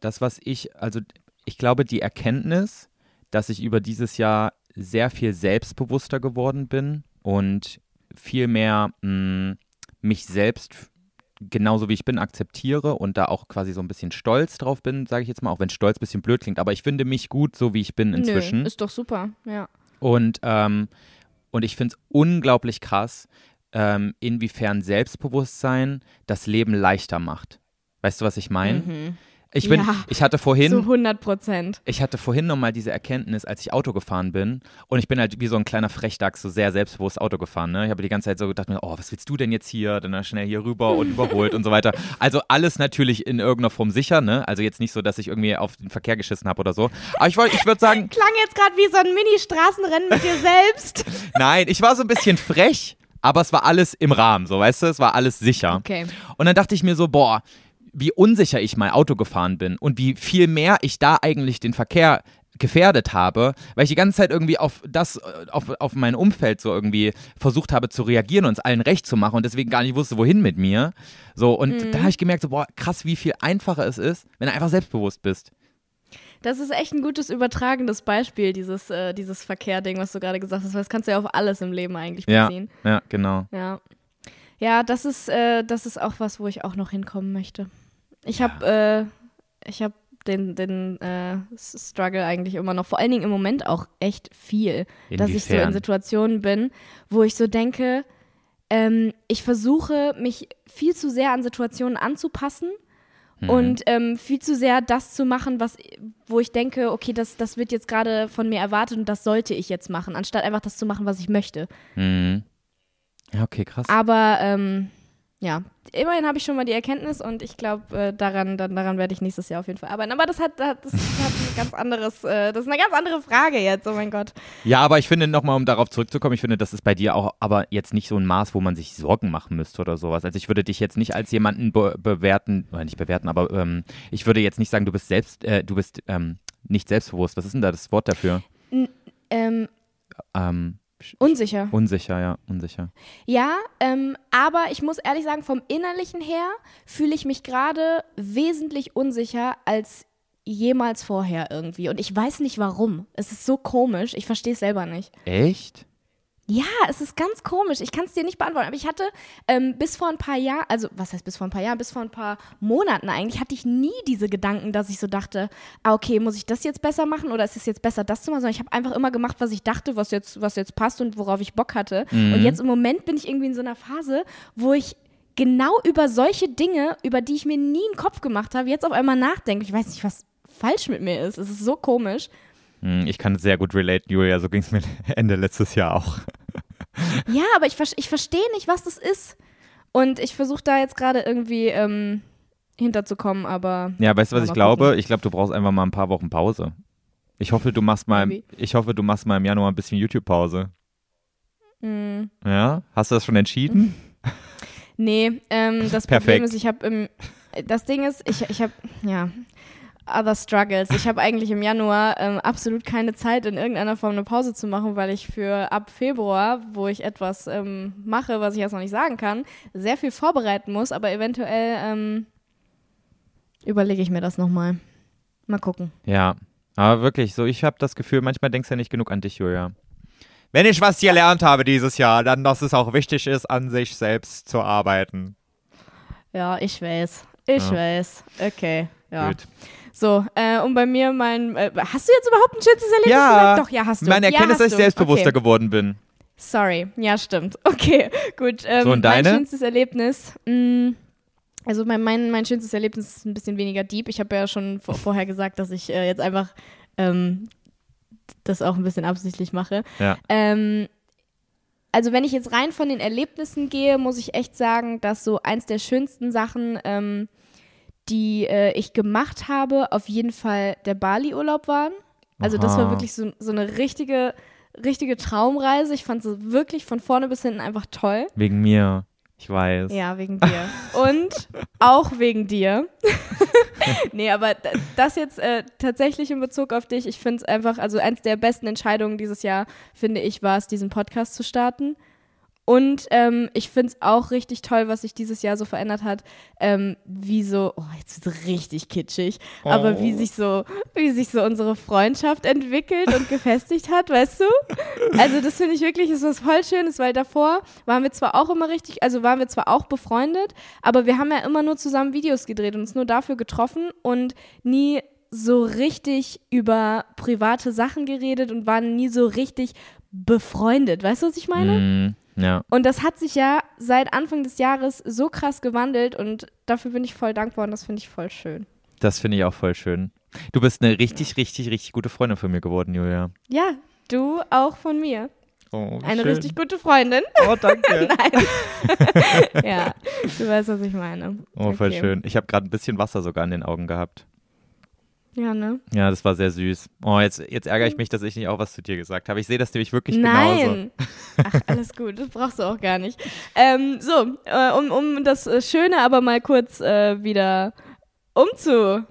das, was ich, also ich glaube, die Erkenntnis, dass ich über dieses Jahr sehr viel selbstbewusster geworden bin und viel mehr mh, mich selbst genauso wie ich bin akzeptiere und da auch quasi so ein bisschen stolz drauf bin, sage ich jetzt mal, auch wenn stolz ein bisschen blöd klingt, aber ich finde mich gut, so wie ich bin inzwischen. Nö, ist doch super, ja. Und, ähm, und ich finde es unglaublich krass, ähm, inwiefern Selbstbewusstsein das Leben leichter macht. Weißt du, was ich meine? Mhm. Ich bin, Ja, ich hatte vorhin, Zu 100 Prozent. ich hatte vorhin nochmal diese Erkenntnis, als ich Auto gefahren bin. Und ich bin halt wie so ein kleiner Frechdachs so sehr selbstbewusst Auto gefahren. Ne? Ich habe die ganze Zeit so gedacht, oh, was willst du denn jetzt hier? Dann schnell hier rüber und überholt und so weiter. *laughs* Also alles natürlich in irgendeiner Form sicher. Ne? Also jetzt nicht so, dass ich irgendwie auf den Verkehr geschissen habe oder so. Aber ich, wollt- ich würde sagen, *laughs* Klang jetzt gerade wie so ein Mini-Straßenrennen mit dir selbst. *laughs* Nein, ich war so ein bisschen frech, aber es war alles im Rahmen, so weißt du, es war alles sicher. Okay. Und dann dachte ich mir so, boah, wie unsicher ich mal Auto gefahren bin und wie viel mehr ich da eigentlich den Verkehr gefährdet habe, weil ich die ganze Zeit irgendwie auf das, äh, auf, auf mein Umfeld so irgendwie versucht habe zu reagieren und es allen recht zu machen und deswegen gar nicht wusste, wohin mit mir. So, und da habe ich gemerkt, so, boah, krass, wie viel einfacher es ist, wenn du einfach selbstbewusst bist. Das ist echt ein gutes übertragendes Beispiel, dieses, äh, dieses Verkehrding, was du gerade gesagt hast, weil das kannst du ja auf alles im Leben eigentlich Ja, beziehen. ja, genau. Ja. Ja, das ist, äh, das ist auch was, wo ich auch noch hinkommen möchte. Ich habe äh, ich hab den, den äh, Struggle eigentlich immer noch, vor allen Dingen im Moment auch echt viel, dass ich so in Inwiefern? Situationen bin, wo ich so denke, ähm, ich versuche mich viel zu sehr an Situationen anzupassen Mhm. Und ähm, viel zu sehr das zu machen, was, wo ich denke, okay, das, das wird jetzt gerade von mir erwartet und das sollte ich jetzt machen, anstatt einfach das zu machen, was ich möchte. Mhm. Ja, okay, krass. Aber ähm, ja, immerhin habe ich schon mal die Erkenntnis und ich glaube, äh, daran, dann, daran werde ich nächstes Jahr auf jeden Fall arbeiten. Aber das hat, das, das hat ein *laughs* ganz anderes, äh, das ist eine ganz andere Frage jetzt, oh mein Gott. Ja, aber ich finde nochmal, um darauf zurückzukommen, ich finde, das ist bei dir auch aber jetzt nicht so ein Maß, wo man sich Sorgen machen müsste oder sowas. Also ich würde dich jetzt nicht als jemanden be bewerten, oder nicht bewerten, aber ähm, ich würde jetzt nicht sagen, du bist selbst, äh, du bist ähm, nicht selbstbewusst. Was ist denn da das Wort dafür? Ähm, Ähm, unsicher. unsicher, ja, unsicher. Ja, ähm, aber ich muss ehrlich sagen, vom Innerlichen her fühle ich mich gerade wesentlich unsicher als jemals vorher irgendwie. Und ich weiß nicht warum. Es ist so komisch. Ich verstehe es selber nicht. Echt? Ja, es ist ganz komisch. Ich kann es dir nicht beantworten. Aber ich hatte ähm, bis vor ein paar Jahren, also was heißt bis vor ein paar Jahren, bis vor ein paar Monaten eigentlich, hatte ich nie diese Gedanken, dass ich so dachte, ah, okay, muss ich das jetzt besser machen oder ist es jetzt besser, das zu machen? Sondern ich habe einfach immer gemacht, was ich dachte, was jetzt, was jetzt passt und worauf ich Bock hatte. Und jetzt im Moment bin ich irgendwie in so einer Phase, wo ich genau über solche Dinge, über die ich mir nie einen Kopf gemacht habe, jetzt auf einmal nachdenke. Ich weiß nicht, was falsch mit mir ist. Es ist so komisch. Hm, Ich kann sehr gut relaten, Julia. So ging es mir *laughs* Ende letztes Jahr auch. Ja, aber ich, ich verstehe nicht, was das ist. Und ich versuche da jetzt gerade irgendwie ähm, hinterzukommen, aber. Ja, weißt du, was ich gucken. glaube? Ich glaube, du brauchst einfach mal ein paar Wochen Pause. Ich hoffe, du machst mal, Maybe. ich hoffe, du machst mal im Januar ein bisschen YouTube-Pause. Mh, Ja? Hast du das schon entschieden? nee, ähm, das *laughs* Perfekt. Problem ist, ich habe im. Das Ding ist, ich, ich habe. Ja. Other Struggles. Ich habe eigentlich im Januar ähm, absolut keine Zeit, in irgendeiner Form eine Pause zu machen, weil ich für ab Februar, wo ich etwas ähm, mache, was ich jetzt noch nicht sagen kann, sehr viel vorbereiten muss. Aber eventuell ähm, überlege ich mir das nochmal. Mal gucken. Ja. Aber wirklich, so, ich habe das Gefühl, manchmal denkst du ja nicht genug an dich, Julia. Wenn ich was gelernt habe dieses Jahr, dann, dass es auch wichtig ist, an sich selbst zu arbeiten. Ja, ich weiß. Ich Ja. weiß. Okay. Ja. Gut. So, äh, und bei mir mein. Äh, hast du jetzt überhaupt ein schönes Erlebnis Ja. gesagt? Doch, ja, hast du. Meine ja, Erkenntnis, hast dass ich selbstbewusster okay. geworden bin. Sorry. Ja, stimmt. *laughs* Okay, gut. Ähm, So, und deine? Mein schönstes Erlebnis. Mh, also mein, mein, mein schönstes Erlebnis ist ein bisschen weniger deep. Ich habe ja schon vor, vorher gesagt, dass ich äh, jetzt einfach ähm, das auch ein bisschen absichtlich mache. Ja. Ähm, also wenn ich jetzt rein von den Erlebnissen gehe, muss ich echt sagen, dass so eins der schönsten Sachen, ähm, die äh, ich gemacht habe, auf jeden Fall der Bali-Urlaub waren. Also das war Aha. wirklich so, so eine richtige, richtige Traumreise. Ich fand sie wirklich von vorne bis hinten einfach toll. Wegen mir. Ich weiß. Ja, wegen dir. Und auch wegen dir. *laughs* nee, aber das jetzt äh, tatsächlich in Bezug auf dich, ich finde es einfach, also eins der besten Entscheidungen dieses Jahr, finde ich, war es, diesen Podcast zu starten. Und ähm, ich finde es auch richtig toll, was sich dieses Jahr so verändert hat, ähm, wie so, oh, jetzt wird richtig kitschig, aber wie sich so, wie sich so unsere Freundschaft entwickelt und gefestigt hat, weißt du? Also das finde ich wirklich, ist was voll Schönes, weil davor waren wir zwar auch immer richtig, also waren wir zwar auch befreundet, aber wir haben ja immer nur zusammen Videos gedreht und uns nur dafür getroffen und nie so richtig über private Sachen geredet und waren nie so richtig befreundet. Weißt du, was ich meine? Mm, ja. Und das hat sich ja seit Anfang des Jahres so krass gewandelt und dafür bin ich voll dankbar und das finde ich voll schön. Das finde ich auch voll schön. Du bist eine richtig, richtig, richtig gute Freundin von mir geworden, Julia. Ja, du auch von mir. Oh, Eine schön. richtig gute Freundin. Oh, danke. *laughs* Nein. *laughs* ja, du weißt, was ich meine. Oh, voll Okay. schön. Ich habe gerade ein bisschen Wasser sogar in den Augen gehabt. Ja, ne? Ja, das war sehr süß. Oh, jetzt, jetzt ärgere ich mich, dass ich nicht auch was zu dir gesagt habe. Ich sehe das nämlich wirklich genauso. Nein. Ach, alles gut, das brauchst du auch gar nicht. Ähm, so, äh, um, um das äh, Schöne aber mal kurz äh, wieder umzu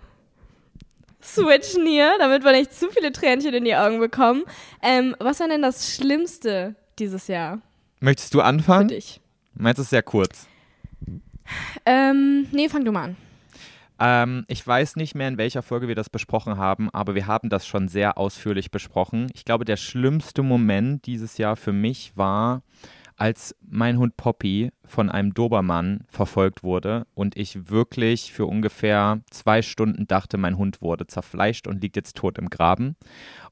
switchen hier, damit wir nicht zu viele Tränchen in die Augen bekommen. Ähm, was war denn das Schlimmste dieses Jahr Möchtest du für anfangen? dich? Meinst du es sehr kurz? Ähm, nee, fang du mal an. Ähm, ich weiß nicht mehr, in welcher Folge wir das besprochen haben, aber wir haben das schon sehr ausführlich besprochen. Ich glaube, der schlimmste Moment dieses Jahr für mich war, als mein Hund Poppy von einem Dobermann verfolgt wurde und ich wirklich für ungefähr zwei Stunden dachte, mein Hund wurde zerfleischt und liegt jetzt tot im Graben.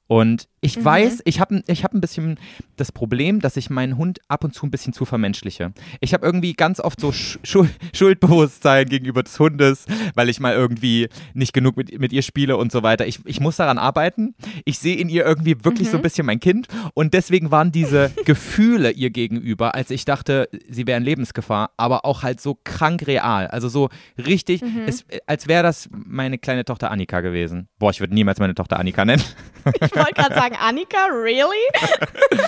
Und ich mhm. weiß, ich habe ich hab ein bisschen das Problem, dass ich meinen Hund ab und zu ein bisschen zu vermenschliche. Ich habe irgendwie ganz oft so Sch Schuldbewusstsein gegenüber des Hundes, weil ich mal irgendwie nicht genug mit, mit ihr spiele und so weiter. Ich, ich muss daran arbeiten. Ich sehe in ihr irgendwie wirklich mhm. so ein bisschen mein Kind. Und deswegen waren diese *laughs* Gefühle ihr gegenüber, als ich dachte, sie wäre in Lebensgefahr, aber auch halt so krank real. Also so richtig, mhm. es, als wäre das meine kleine Tochter Annika gewesen. Boah, ich würde niemals meine Tochter Annika nennen. Ich wollte gerade sagen, Annika, really? *laughs*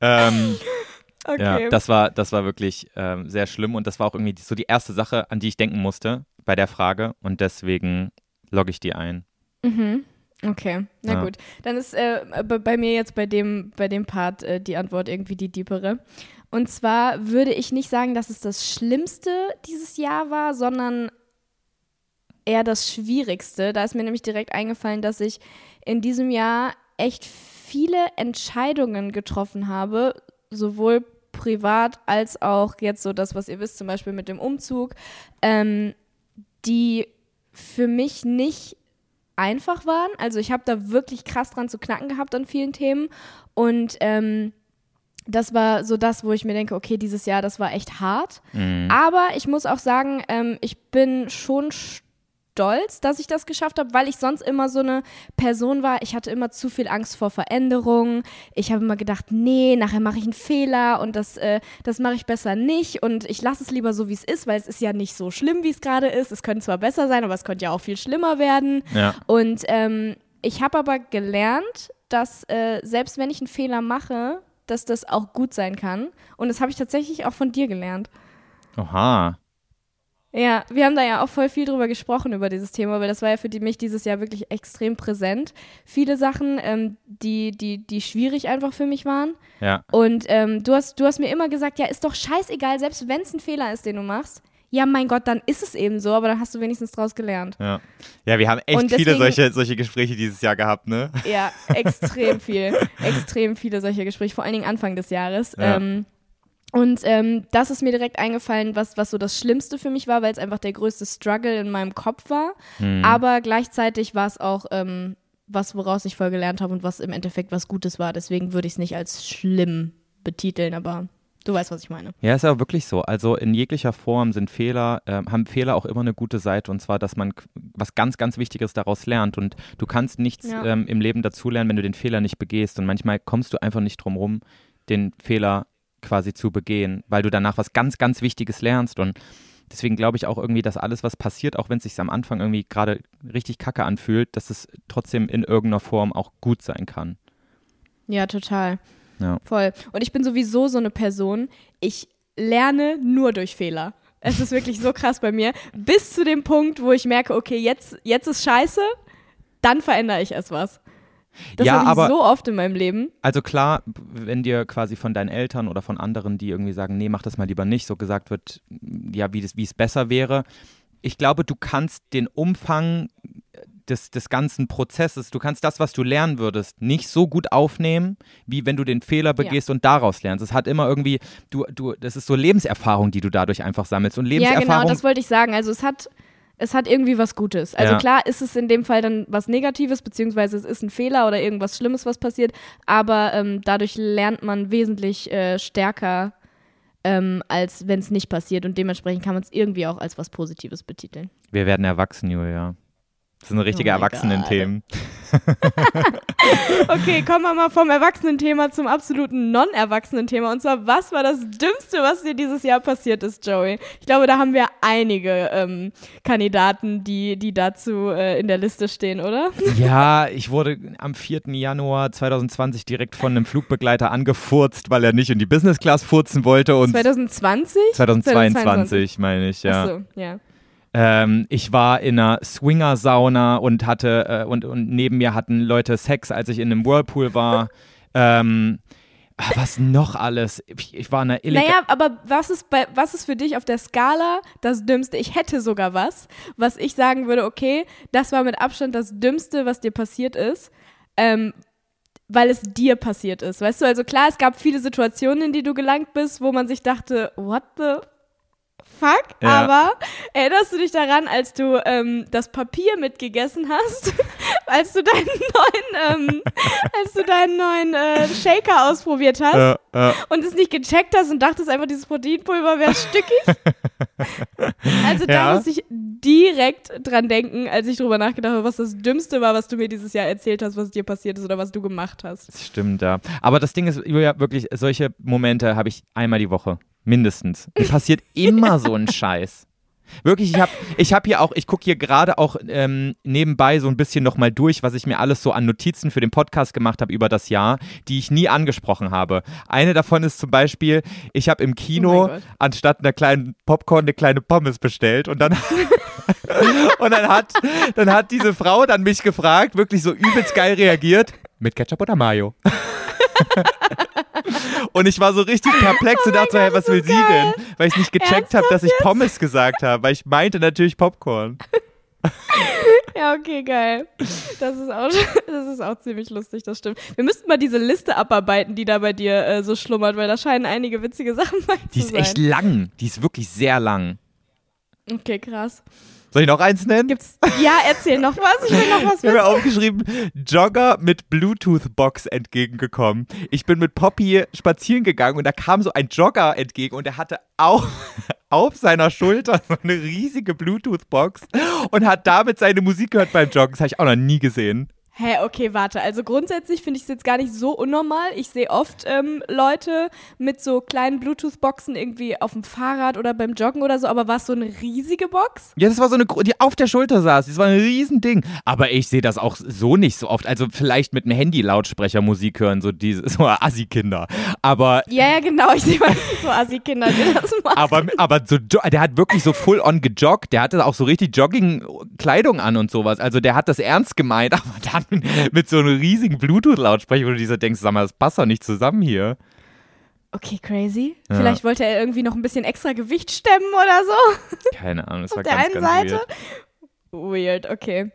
ähm, *laughs* okay. Ja, das war, das war wirklich ähm, sehr schlimm und das war auch irgendwie so die erste Sache, an die ich denken musste bei der Frage und deswegen logge ich die ein. Mhm. Okay, na ja. gut. Dann ist äh, bei mir jetzt bei dem, bei dem Part äh, die Antwort irgendwie die diepere. Und zwar würde ich nicht sagen, dass es das Schlimmste dieses Jahr war, sondern eher das Schwierigste. Da ist mir nämlich direkt eingefallen, dass ich in diesem Jahr echt viele Entscheidungen getroffen habe, sowohl privat als auch jetzt so das, was ihr wisst, zum Beispiel mit dem Umzug, ähm, die für mich nicht einfach waren. Also ich habe da wirklich krass dran zu knacken gehabt an vielen Themen und ähm, das war so das, wo ich mir denke, okay, dieses Jahr, das war echt hart. Mhm. Aber ich muss auch sagen, ähm, ich bin schon stolz, dass ich das geschafft habe, weil ich sonst immer so eine Person war. Ich hatte immer zu viel Angst vor Veränderungen. Ich habe immer gedacht, nee, nachher mache ich einen Fehler und das, äh, das mache ich besser nicht. Und ich lasse es lieber so, wie es ist, weil es ist ja nicht so schlimm, wie es gerade ist. Es könnte zwar besser sein, aber es könnte ja auch viel schlimmer werden. Ja. Und ähm, ich habe aber gelernt, dass äh, selbst wenn ich einen Fehler mache, dass das auch gut sein kann. Und das habe ich tatsächlich auch von dir gelernt. Oha. Ja, wir haben da ja auch voll viel drüber gesprochen, über dieses Thema, weil das war ja für die, mich dieses Jahr wirklich extrem präsent. Viele Sachen, ähm, die, die, die schwierig einfach für mich waren. Ja. Und ähm, du, hast, du hast mir immer gesagt, ja, ist doch scheißegal, selbst wenn es ein Fehler ist, den du machst. Ja, mein Gott, dann ist es eben so, aber dann hast du wenigstens draus gelernt. Ja, ja wir haben echt deswegen, viele solche, solche Gespräche dieses Jahr gehabt, ne? Ja, extrem viel. extrem viele solche Gespräche, vor allen Dingen Anfang des Jahres. Ja. Ähm, und ähm, das ist mir direkt eingefallen, was, was so das Schlimmste für mich war, weil es einfach der größte Struggle in meinem Kopf war. Mhm. Aber gleichzeitig war es auch ähm, was, woraus ich voll gelernt habe und was im Endeffekt was Gutes war. Deswegen würde ich es nicht als schlimm betiteln, aber Du weißt, was ich meine. Ja, ist ja wirklich so. Also in jeglicher Form sind Fehler, äh, haben Fehler auch immer eine gute Seite und zwar, dass man was ganz, ganz Wichtiges daraus lernt und du kannst nichts ja. ähm, im Leben dazulernen, wenn du den Fehler nicht begehst und manchmal kommst du einfach nicht drum rum, den Fehler quasi zu begehen, weil du danach was ganz, ganz Wichtiges lernst und deswegen glaube ich auch irgendwie, dass alles, was passiert, auch wenn es sich am Anfang irgendwie gerade richtig kacke anfühlt, dass es trotzdem in irgendeiner Form auch gut sein kann. Ja, total. Ja. Voll. Und ich bin sowieso so eine Person, ich lerne nur durch Fehler. Es ist wirklich so krass bei mir. Bis zu dem Punkt, wo ich merke, okay, jetzt, jetzt ist scheiße, dann verändere ich erst was. Das ja, habe ich aber, so oft in meinem Leben. Also klar, wenn dir quasi von deinen Eltern oder von anderen, die irgendwie sagen, nee, mach das mal lieber nicht, so gesagt wird, ja, wie, das, wie es besser wäre. Ich glaube, du kannst den Umfang des, des ganzen Prozesses, du kannst das, was du lernen würdest, nicht so gut aufnehmen, wie wenn du den Fehler begehst ja. und daraus lernst. Es hat immer irgendwie, du, du, das ist so Lebenserfahrung, die du dadurch einfach sammelst. Und Lebenserfahrung. Ja, genau, das wollte ich sagen. Also es hat es hat irgendwie was Gutes. Also ja. klar ist es in dem Fall dann was Negatives, beziehungsweise es ist ein Fehler oder irgendwas Schlimmes, was passiert, aber ähm, dadurch lernt man wesentlich äh, stärker, ähm, als wenn es nicht passiert und dementsprechend kann man es irgendwie auch als was Positives betiteln. Wir werden erwachsen, Julia. Das sind richtige oh Erwachsenen-Themen. *laughs* *laughs* okay, kommen wir mal vom Erwachsenen-Thema zum absoluten Non-Erwachsenen-Thema. Und zwar, was war das Dümmste, was dir dieses Jahr passiert ist, Joey? Ich glaube, da haben wir einige ähm, Kandidaten, die, die dazu äh, in der Liste stehen, oder? *laughs* Ja, ich wurde am 4. Januar 2020 direkt von einem Flugbegleiter angefurzt, weil er nicht in die Business Class furzen wollte. Und 2020? 2022, 2022. meine ich, ja. Ach so, ja. Ähm, ich war in einer Swinger-Sauna und hatte äh, und, und neben mir hatten Leute Sex, als ich in einem Whirlpool war. *laughs* ähm, ah, was noch alles? Ich, war in einer Naja, aber was ist, bei, was ist für dich auf der Skala das Dümmste? Ich hätte sogar was, was ich sagen würde, okay, das war mit Abstand das Dümmste, was dir passiert ist. Ähm, weil es dir passiert ist. Weißt du, also klar, es gab viele Situationen, in die du gelangt bist, wo man sich dachte, what the fuck, Ja. aber erinnerst du dich daran, als du ähm, das Papier mitgegessen hast, *laughs* als du deinen neuen, ähm, als du deinen neuen äh, Shaker ausprobiert hast Äh, äh, und es nicht gecheckt hast und dachtest einfach, dieses Proteinpulver wäre stückig? *laughs* also da Ja. muss ich direkt dran denken, als ich drüber nachgedacht habe, was das Dümmste war, was du mir dieses Jahr erzählt hast, was dir passiert ist oder was du gemacht hast. das stimmt, ja. Aber das Ding ist, Julia, wirklich, solche Momente habe ich einmal die Woche. Mindestens. Mir passiert *laughs* immer so ein Scheiß. Wirklich, ich habe ich hab hier auch, ich gucke hier gerade auch ähm, nebenbei so ein bisschen nochmal durch, was ich mir alles so an Notizen für den Podcast gemacht habe über das Jahr, die ich nie angesprochen habe. Eine davon ist zum Beispiel, ich habe im Oh Kino Gott. anstatt einer kleinen Popcorn eine kleine Pommes bestellt und dann *laughs* und dann hat dann hat diese Frau dann mich gefragt, wirklich so übelst geil reagiert, mit Ketchup oder Mayo. *laughs* Und ich war so richtig perplex und dachte so, hey, was will sie denn? Weil ich nicht gecheckt habe, dass ich Pommes gesagt habe, weil ich meinte natürlich Popcorn. *laughs* Ja, okay, geil. Das ist auch, *laughs* das ist auch ziemlich lustig, das stimmt. Wir müssten mal diese Liste abarbeiten, die da bei dir äh, so schlummert, weil da scheinen einige witzige Sachen *laughs* bei Die zu ist sein. echt lang. Die ist wirklich sehr lang. Okay, krass. Soll ich noch eins nennen? Gibt's. Ja, erzähl noch was. Ich will noch was Ich habe mir wissen. aufgeschrieben, Jogger mit Bluetooth-Box entgegengekommen. Ich bin mit Poppy spazieren gegangen und da kam so ein Jogger entgegen und er hatte auch *laughs* auf seiner Schulter so eine riesige Bluetooth-Box und hat damit seine Musik gehört beim Joggen. Das habe ich auch noch nie gesehen. Hä, okay, warte. Also grundsätzlich finde ich es jetzt gar nicht so unnormal. Ich sehe oft ähm, Leute mit so kleinen Bluetooth-Boxen irgendwie auf dem Fahrrad oder beim Joggen oder so, aber war es so eine riesige Box? Ja, das war so eine, die auf der Schulter saß. Das war ein Riesending. Aber ich sehe das auch so nicht so oft. Also vielleicht mit einem Handy-Lautsprecher Musik hören, so diese, *laughs* so Assi-Kinder. Aber Ja, ja, genau. Ich sehe meistens so Assi-Kinder, die das *laughs* machen. Aber, aber so, der hat wirklich so full on gejoggt. Der hatte auch so richtig Jogging-Kleidung an und sowas. Also der hat das ernst gemeint, *laughs* aber dann mit so einem riesigen Bluetooth-Lautsprecher, wo du dir so denkst, sag mal, das passt doch nicht zusammen hier. Okay, crazy. Ja. Vielleicht wollte er irgendwie noch ein bisschen extra Gewicht stemmen oder so. Keine Ahnung, das war Auf der ganz, einen ganz Seite. weird. Weird, okay.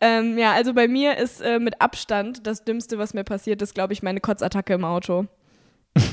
Ähm, ja, also bei mir ist äh, mit Abstand das Dümmste, was mir passiert ist, glaube ich, meine Kotzattacke im Auto. *laughs*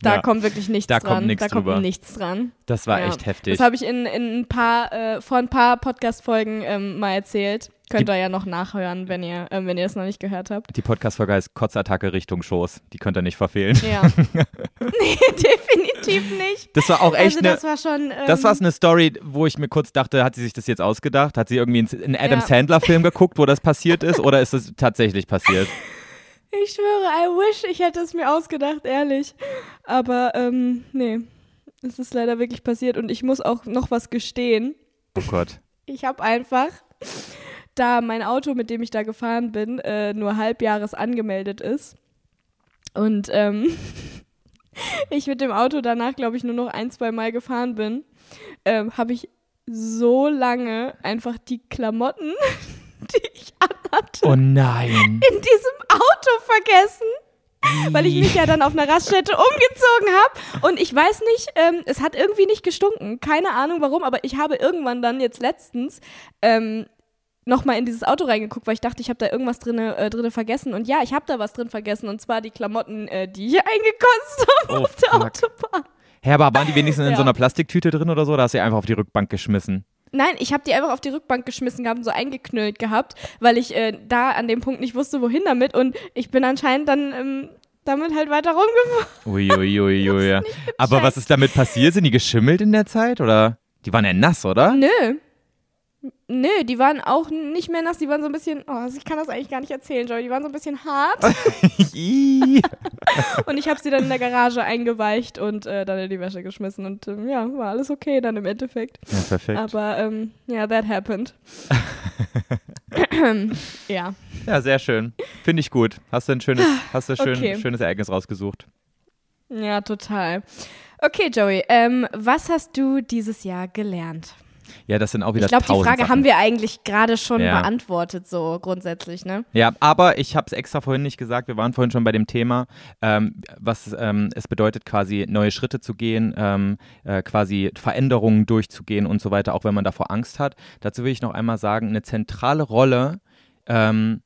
Da Ja. kommt wirklich nichts Da dran. kommt nichts da kommt drüber. nichts dran. Das war Ja. echt heftig. Das habe ich in, in ein paar, äh, vor ein paar Podcast-Folgen ähm, mal erzählt. Könnt Die- ihr ja noch nachhören, wenn ihr, ähm, wenn ihr es noch nicht gehört habt. Die Podcast-Folge heißt Kotzattacke Richtung Schoß. Die könnt ihr nicht verfehlen. Ja. *laughs* nee, *laughs* definitiv nicht. Das war auch echt also eine. das war schon. Ähm, Das war eine Story, wo ich mir kurz dachte, hat sie sich das jetzt ausgedacht? Hat sie irgendwie einen- einen Adam Ja. Sandler-Film geguckt, wo das passiert ist? Oder ist es tatsächlich passiert? *laughs* Ich schwöre, I wish, ich hätte es mir ausgedacht, ehrlich. Aber, ähm, nee. Es ist leider wirklich passiert und ich muss auch noch was gestehen. Oh Gott. Ich habe einfach, da mein Auto, mit dem ich da gefahren bin, äh, nur halbjahres angemeldet ist und ähm, *laughs* ich mit dem Auto danach, glaube ich, nur noch ein, zwei Mal gefahren bin, ähm, habe ich so lange einfach die Klamotten, *laughs* die ich anhatte, Oh nein. in diesem Auto vergessen. Weil ich mich ja dann auf einer Raststätte umgezogen habe. Und ich weiß nicht, ähm, es hat irgendwie nicht gestunken. Keine Ahnung warum, aber ich habe irgendwann dann jetzt letztens ähm, nochmal in dieses Auto reingeguckt, weil ich dachte, ich habe da irgendwas drinne, äh, drinne vergessen. Und ja, ich habe da was drin vergessen. Und zwar die Klamotten, äh, die ich *laughs* eingekotzt habe Oh, auf der fuck. Autobahn. Hä, aber waren die wenigstens in *laughs* Ja. so einer Plastiktüte drin oder so? Da hast du die einfach auf die Rückbank geschmissen. Nein, ich habe die einfach auf die Rückbank geschmissen gehabt und so eingeknüllt gehabt, weil ich äh, da an dem Punkt nicht wusste, wohin damit. Und ich bin anscheinend dann ähm, damit halt weiter rumgefahren. Uiuiuiui. Ui, ui. *laughs* Aber was ist damit passiert? Sind die geschimmelt in der Zeit? Oder? Die waren ja nass, oder? Nö. Nö, die waren auch nicht mehr nass, die waren so ein bisschen, oh, ich kann das eigentlich gar nicht erzählen, Joey, die waren so ein bisschen hart *laughs* und ich habe sie dann in der Garage eingeweicht und äh, dann in die Wäsche geschmissen und ähm, ja, war alles okay dann im Endeffekt. ja, perfekt. Aber ähm, ja, that happened. *laughs* ja. Ja, sehr schön. Finde ich gut. Hast du ein schönes, hast du ein schön, Okay. schönes Ereignis rausgesucht. Ja, total. Okay, Joey, ähm, was hast du dieses Jahr gelernt? Ja, das sind auch wieder Ich glaube, die Frage Sachen. haben wir eigentlich gerade schon Ja. beantwortet, so grundsätzlich, ne? Ja, aber ich habe es extra vorhin nicht gesagt. Wir waren vorhin schon bei dem Thema, ähm, was ähm, es bedeutet, quasi neue Schritte zu gehen, ähm, äh, quasi Veränderungen durchzugehen und so weiter, auch wenn man davor Angst hat. Dazu will ich noch einmal sagen, eine zentrale Rolle ähm,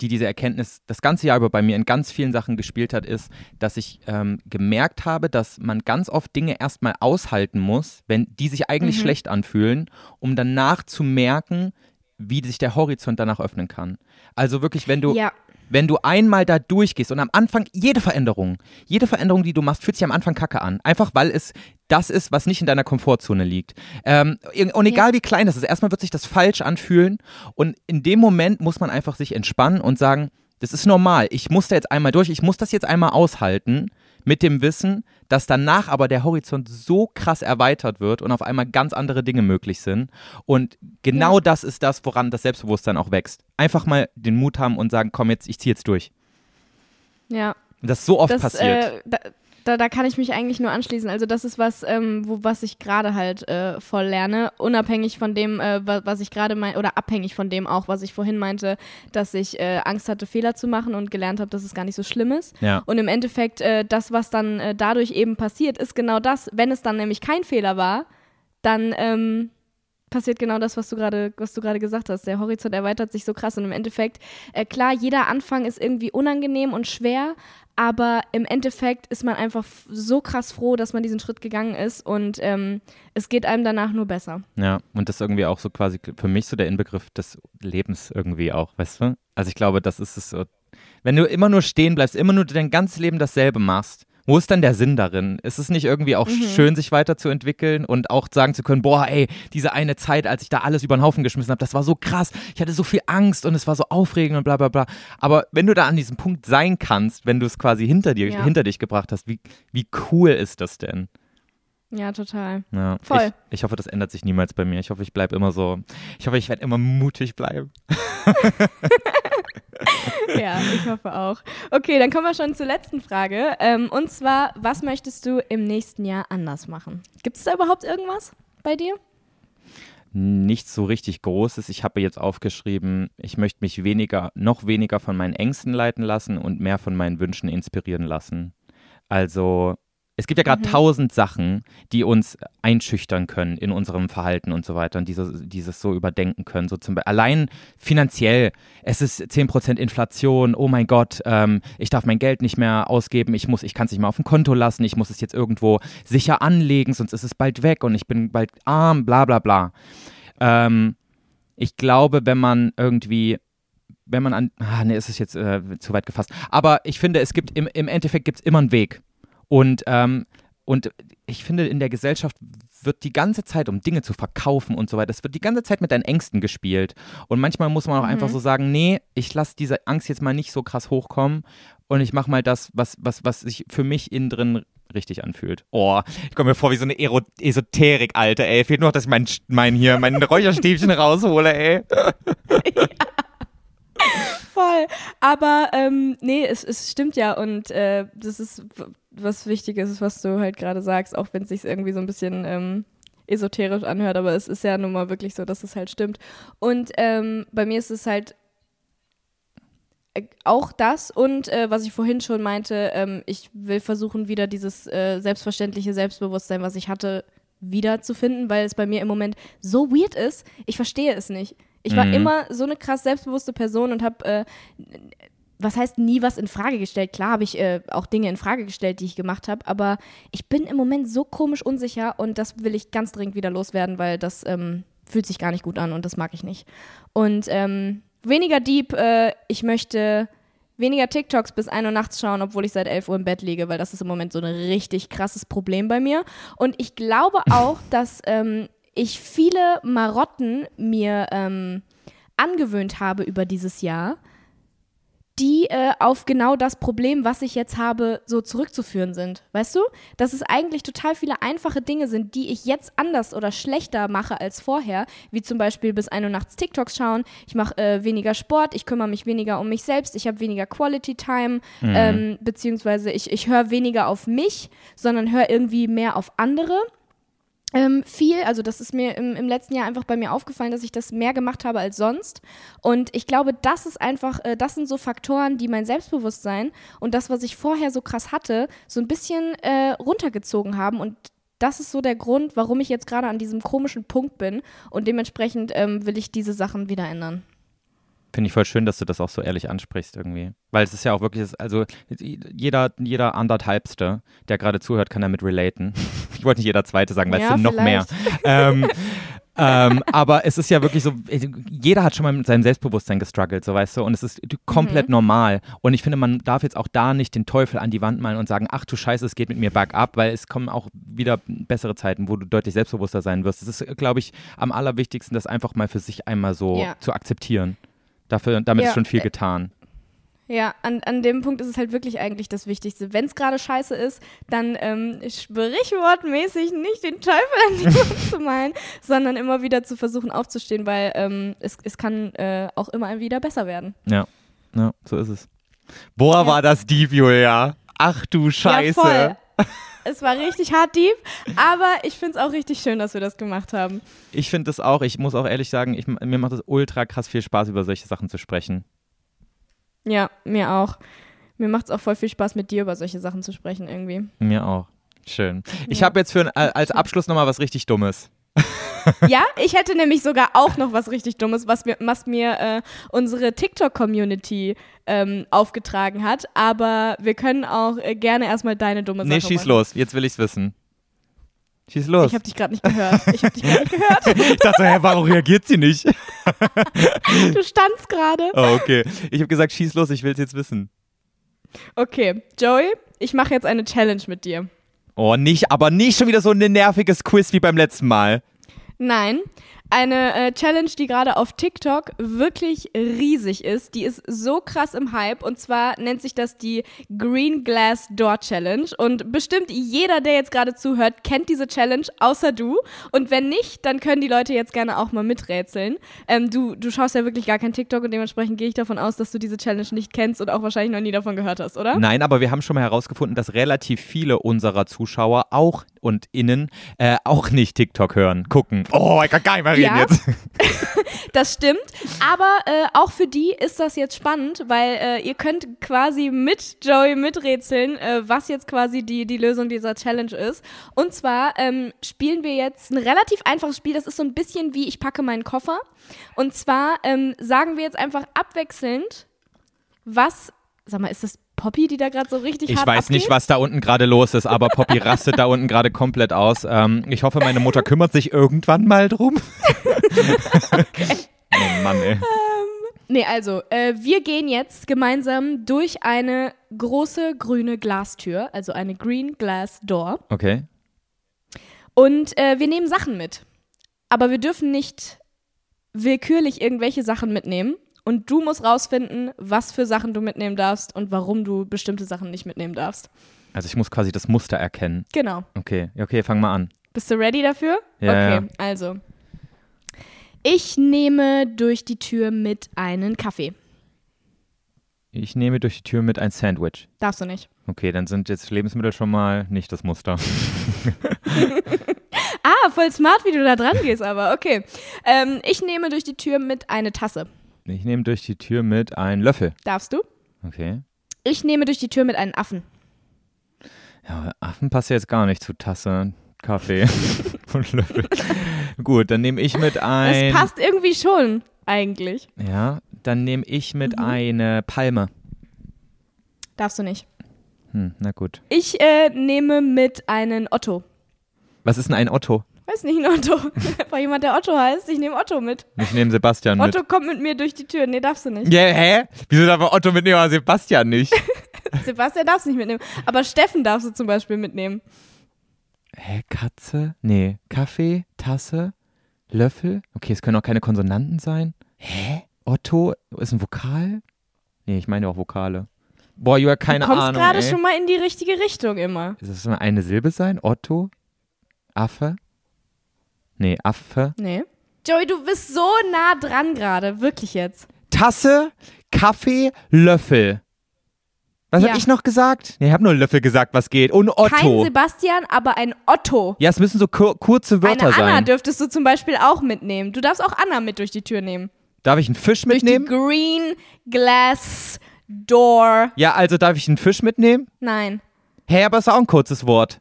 die diese Erkenntnis das ganze Jahr über bei mir in ganz vielen Sachen gespielt hat, ist, dass ich ähm, gemerkt habe, dass man ganz oft Dinge erstmal aushalten muss, wenn die sich eigentlich mhm. schlecht anfühlen, um danach zu merken, wie sich der Horizont danach öffnen kann. Also wirklich, wenn du, ja. Wenn du einmal da durchgehst und am Anfang jede Veränderung, jede Veränderung, die du machst, fühlt sich am Anfang kacke an. Einfach weil es das ist, was nicht in deiner Komfortzone liegt. Ähm, und egal wie klein das ist, erstmal wird sich das falsch anfühlen und in dem Moment muss man einfach sich entspannen und sagen, das ist normal. Ich muss da jetzt einmal durch, ich muss das jetzt einmal aushalten mit dem Wissen, dass danach aber der Horizont so krass erweitert wird und auf einmal ganz andere Dinge möglich sind. Und genau ja. das ist das, woran das Selbstbewusstsein auch wächst. Einfach mal den Mut haben und sagen, komm jetzt, ich ziehe jetzt durch. Ja. Und das so oft das, passiert. Äh, da, da, kann ich mich eigentlich nur anschließen. Also das ist was, ähm, wo, was ich gerade halt äh, voll lerne, unabhängig von dem, äh, was ich gerade meine, oder abhängig von dem auch, was ich vorhin meinte, dass ich äh, Angst hatte, Fehler zu machen und gelernt habe, dass es gar nicht so schlimm ist. Ja. Und im Endeffekt, äh, das, was dann äh, dadurch eben passiert, ist genau das. Wenn es dann nämlich kein Fehler war, dann ähm, passiert genau das, was du gerade, was du gerade gesagt hast. Der Horizont erweitert sich so krass und im Endeffekt, äh, klar, jeder Anfang ist irgendwie unangenehm und schwer, aber im Endeffekt ist man einfach so krass froh, dass man diesen Schritt gegangen ist und ähm, es geht einem danach nur besser. Ja, und das ist irgendwie auch so quasi für mich so der Inbegriff des Lebens irgendwie auch, weißt du? Also ich glaube, das ist es so. Wenn du immer nur stehen bleibst, immer nur dein ganzes Leben dasselbe machst, wo ist dann der Sinn darin? Ist es nicht irgendwie auch mhm. schön, sich weiterzuentwickeln und auch sagen zu können, boah, ey, diese eine Zeit, als ich da alles über den Haufen geschmissen habe, das war so krass, ich hatte so viel Angst und es war so aufregend und bla bla bla. Aber wenn du da an diesem Punkt sein kannst, wenn du es quasi hinter dir, ja. hinter dich gebracht hast, wie, wie cool ist das denn? Ja, total. Ja, Voll. Ich, ich hoffe, das ändert sich niemals bei mir. Ich hoffe, ich bleibe immer so. Ich hoffe, ich werde immer mutig bleiben. *laughs* ja, ich hoffe auch. Okay, dann kommen wir schon zur letzten Frage. Ähm, und zwar, was möchtest du im nächsten Jahr anders machen? Gibt es da überhaupt irgendwas bei dir? Nichts so richtig Großes. Ich habe jetzt aufgeschrieben, ich möchte mich weniger, noch weniger von meinen Ängsten leiten lassen und mehr von meinen Wünschen inspirieren lassen. Also es gibt ja gerade mhm. tausend Sachen, die uns einschüchtern können in unserem Verhalten und so weiter und dieses, dieses so überdenken können. So zum Beispiel allein finanziell, es ist 10% Inflation, oh mein Gott, ähm, ich darf mein Geld nicht mehr ausgeben, ich ich kann es nicht mehr auf dem Konto lassen, ich muss es jetzt irgendwo sicher anlegen, sonst ist es bald weg und ich bin bald arm, bla bla bla. Ähm, ich glaube, wenn man irgendwie wenn man an, ah, nee, ist es jetzt äh, zu weit gefasst. Aber ich finde, es gibt im, im Endeffekt gibt es immer einen Weg. Und, ähm, und ich finde, in der Gesellschaft wird die ganze Zeit, um Dinge zu verkaufen und so weiter, es wird die ganze Zeit mit deinen Ängsten gespielt. Und manchmal muss man auch mhm. einfach so sagen, nee, ich lasse diese Angst jetzt mal nicht so krass hochkommen und ich mache mal das, was, was, was sich für mich innen drin richtig anfühlt. Oh, ich komme mir vor wie so eine Ero Esoterik, Alter, ey. Fehlt nur noch, dass ich mein, mein hier, mein *laughs* Räucherstäbchen raushole, ey. *laughs* ja. Voll. Aber ähm, nee, es, es stimmt ja und äh, das ist was Wichtiges, was du halt gerade sagst, auch wenn es sich irgendwie so ein bisschen ähm, esoterisch anhört, aber es ist ja nun mal wirklich so, dass es halt stimmt. Und ähm, bei mir ist es halt äh, auch das und äh, was ich vorhin schon meinte, ähm, ich will versuchen, wieder dieses äh, selbstverständliche Selbstbewusstsein, was ich hatte, wiederzufinden, weil es bei mir im Moment so weird ist. Ich verstehe es nicht. Ich war mhm. immer so eine krass selbstbewusste Person und habe, äh, was heißt nie was in Frage gestellt? Klar habe ich äh, auch Dinge in Frage gestellt, die ich gemacht habe, aber ich bin im Moment so komisch unsicher und das will ich ganz dringend wieder loswerden, weil das ähm, fühlt sich gar nicht gut an und das mag ich nicht. Und ähm, weniger deep, äh, ich möchte weniger TikToks bis 1 Uhr nachts schauen, obwohl ich seit 11 Uhr im Bett liege, weil das ist im Moment so ein richtig krasses Problem bei mir. Und ich glaube *laughs* auch, dass ähm, ich viele Marotten mir ähm, angewöhnt habe über dieses Jahr, die äh, auf genau das Problem, was ich jetzt habe, so zurückzuführen sind. Weißt du? Dass es eigentlich total viele einfache Dinge sind, die ich jetzt anders oder schlechter mache als vorher, wie zum Beispiel bis 1 Uhr nachts TikToks schauen, ich mache äh, weniger Sport, ich kümmere mich weniger um mich selbst, ich habe weniger Quality Time, mhm. ähm, beziehungsweise ich, ich höre weniger auf mich, sondern höre irgendwie mehr auf andere ähm, viel. Also das ist mir im, im, letzten Jahr einfach bei mir aufgefallen, dass ich das mehr gemacht habe als sonst. Und ich glaube, das ist einfach, äh, das sind so Faktoren, die mein Selbstbewusstsein und das, was ich vorher so krass hatte, so ein bisschen äh, runtergezogen haben. Und das ist so der Grund, warum ich jetzt gerade an diesem komischen Punkt bin. Und dementsprechend ähm, will ich diese Sachen wieder ändern. Finde ich voll schön, dass du das auch so ehrlich ansprichst irgendwie. Weil es ist ja auch wirklich, also jeder, jeder anderthalbste, der gerade zuhört, kann damit relaten. *laughs* Ich wollte nicht jeder zweite sagen, weil Ja, es sind noch mehr. Ähm, *laughs* ähm, aber es ist ja wirklich so, jeder hat schon mal mit seinem Selbstbewusstsein gestruggelt, so weißt du, und es ist komplett normal. Und ich finde, man darf jetzt auch da nicht den Teufel an die Wand malen und sagen, ach du Scheiße, es geht mit mir bergab, weil es kommen auch wieder bessere Zeiten, wo du deutlich selbstbewusster sein wirst. Es ist, glaube ich, am allerwichtigsten, das einfach mal für sich einmal so Ja. zu akzeptieren. Dafür, damit Ja. ist schon viel getan. Ja, an, an dem Punkt ist es halt wirklich eigentlich das Wichtigste. Wenn es gerade scheiße ist, dann ähm, sprichwortmäßig nicht den Teufel an die Wand zu malen, *laughs* sondern immer wieder zu versuchen aufzustehen, weil ähm, es, es kann äh, auch immer wieder besser werden. Ja, ja so ist es. Boah, Ja. war das deep, Julia. Ach du Scheiße. Ja. Es war richtig hart deep, aber ich finde es auch richtig schön, dass wir das gemacht haben. Ich finde das auch, ich muss auch ehrlich sagen, ich, mir macht es ultra krass viel Spaß, über solche Sachen zu sprechen. Ja, mir auch. Mir macht es auch voll viel Spaß, mit dir über solche Sachen zu sprechen irgendwie. Mir auch. Schön. Ich Ja. habe jetzt für äh, als Abschluss nochmal was richtig Dummes. *laughs* Ja, ich hätte nämlich sogar auch noch was richtig Dummes, was mir, was mir äh, unsere TikTok-Community ähm, aufgetragen hat. Aber wir können auch äh, gerne erstmal deine dumme Sache Nee, schieß machen. los. Jetzt will ich's wissen. Schieß los. Ich habe dich gerade nicht gehört. Ich habe dich gerade nicht gehört. *laughs* Ich dachte, hä, warum reagiert sie nicht? Du standst gerade. Oh, okay. Ich habe gesagt, schieß los, ich will's jetzt wissen. Okay, Joey, ich mache jetzt eine Challenge mit dir. Oh, nicht, aber nicht schon wieder so ein nerviges Quiz wie beim letzten Mal. Nein, eine äh, Challenge, die gerade auf TikTok wirklich riesig ist. Die ist so krass im Hype. Und zwar nennt sich das die Green Glass Door Challenge. Und bestimmt jeder, der jetzt gerade zuhört, kennt diese Challenge, außer du. Und wenn nicht, dann können die Leute jetzt gerne auch mal miträtseln. Ähm, du, du schaust ja wirklich gar kein TikTok und dementsprechend gehe ich davon aus, dass du diese Challenge nicht kennst und auch wahrscheinlich noch nie davon gehört hast, oder? Nein, aber wir haben schon mal herausgefunden, dass relativ viele unserer Zuschauer auch und innen äh, auch nicht TikTok hören, gucken. Oh, ich kann gar nicht mehr reden Ja. jetzt. *laughs* Das stimmt, aber äh, auch für die ist das jetzt spannend, weil äh, ihr könnt quasi mit Joey miträtseln, äh, was jetzt quasi die, die Lösung dieser Challenge ist. Und zwar ähm, spielen wir jetzt ein relativ einfaches Spiel, das ist so ein bisschen wie ich packe meinen Koffer. Und zwar ähm, sagen wir jetzt einfach abwechselnd, was, sag mal, ist das Poppy, die da gerade so richtig Ich hart weiß nicht, abgeht? was da unten gerade los ist, aber Poppy rastet da unten gerade komplett aus. Ähm, ich hoffe, meine Mutter kümmert sich irgendwann mal drum. *laughs* Oh Mann, ey. Nee, also, äh, wir gehen jetzt gemeinsam durch eine große grüne Glastür, also eine Green Glass Door. Okay. Und äh, wir nehmen Sachen mit. Aber wir dürfen nicht willkürlich irgendwelche Sachen mitnehmen. Und du musst rausfinden, was für Sachen du mitnehmen darfst und warum du bestimmte Sachen nicht mitnehmen darfst. Also ich muss quasi das Muster erkennen. Genau. Okay, okay, fang mal an. Bist du ready dafür? Ja, okay, ja. also. Ich nehme durch die Tür mit einen Kaffee. Ich nehme durch die Tür mit ein Sandwich. Darfst du nicht. Okay, dann sind jetzt Lebensmittel schon mal nicht das Muster. *laughs* *laughs* Ah, voll smart, wie du da dran gehst, aber okay. Ähm, ich nehme durch die Tür mit eine Tasse. Ich nehme durch die Tür mit einen Löffel. Darfst du? Okay. Ich nehme durch die Tür mit einen Affen. Ja, Affen passt jetzt gar nicht zu Tasse, Kaffee *laughs* und Löffel. Gut, dann nehme ich mit Das ein. passt irgendwie schon, eigentlich. Ja, dann nehme ich mit Mhm. eine Palme. Darfst du nicht. Hm, na gut. Ich äh, nehme mit einen Otto. Was ist denn ein Otto? Weiß nicht, ein Otto. *laughs* Einfach jemand, der Otto heißt. Ich nehme Otto mit. Ich nehme Sebastian mit. Otto kommt mit mir durch die Tür. Nee, darfst du nicht. Ja, hä? Wieso darf man Otto mitnehmen, aber Sebastian nicht? *laughs* Sebastian darfst du nicht mitnehmen. Aber Steffen darfst du zum Beispiel mitnehmen. Hä, Katze? Nee. Kaffee, Tasse, Löffel? Okay, es können auch keine Konsonanten sein. Hä? Otto ist ein Vokal? Nee, ich meine auch Vokale. Boah, Julia, keine du kommst Ahnung. gerade schon mal in die richtige Richtung immer. Ist das mal eine Silbe sein? Otto? Affe? Nee, Affe. Nee. Joey, du bist so nah dran gerade. Wirklich jetzt. Tasse, Kaffee, Löffel. Was Ja. hab ich noch gesagt? Nee, ich habe nur Löffel gesagt, was geht. Und Kein Otto. Sebastian, aber ein Otto. Ja, es müssen so kur kurze Wörter Eine Anna sein. dürftest du zum Beispiel auch mitnehmen. Du darfst auch Anna mit durch die Tür nehmen. Darf ich einen Fisch Durch mitnehmen? die Green Glass Door. Ja, also darf ich einen Fisch mitnehmen? Nein. Hä, aber ist auch ein kurzes Wort.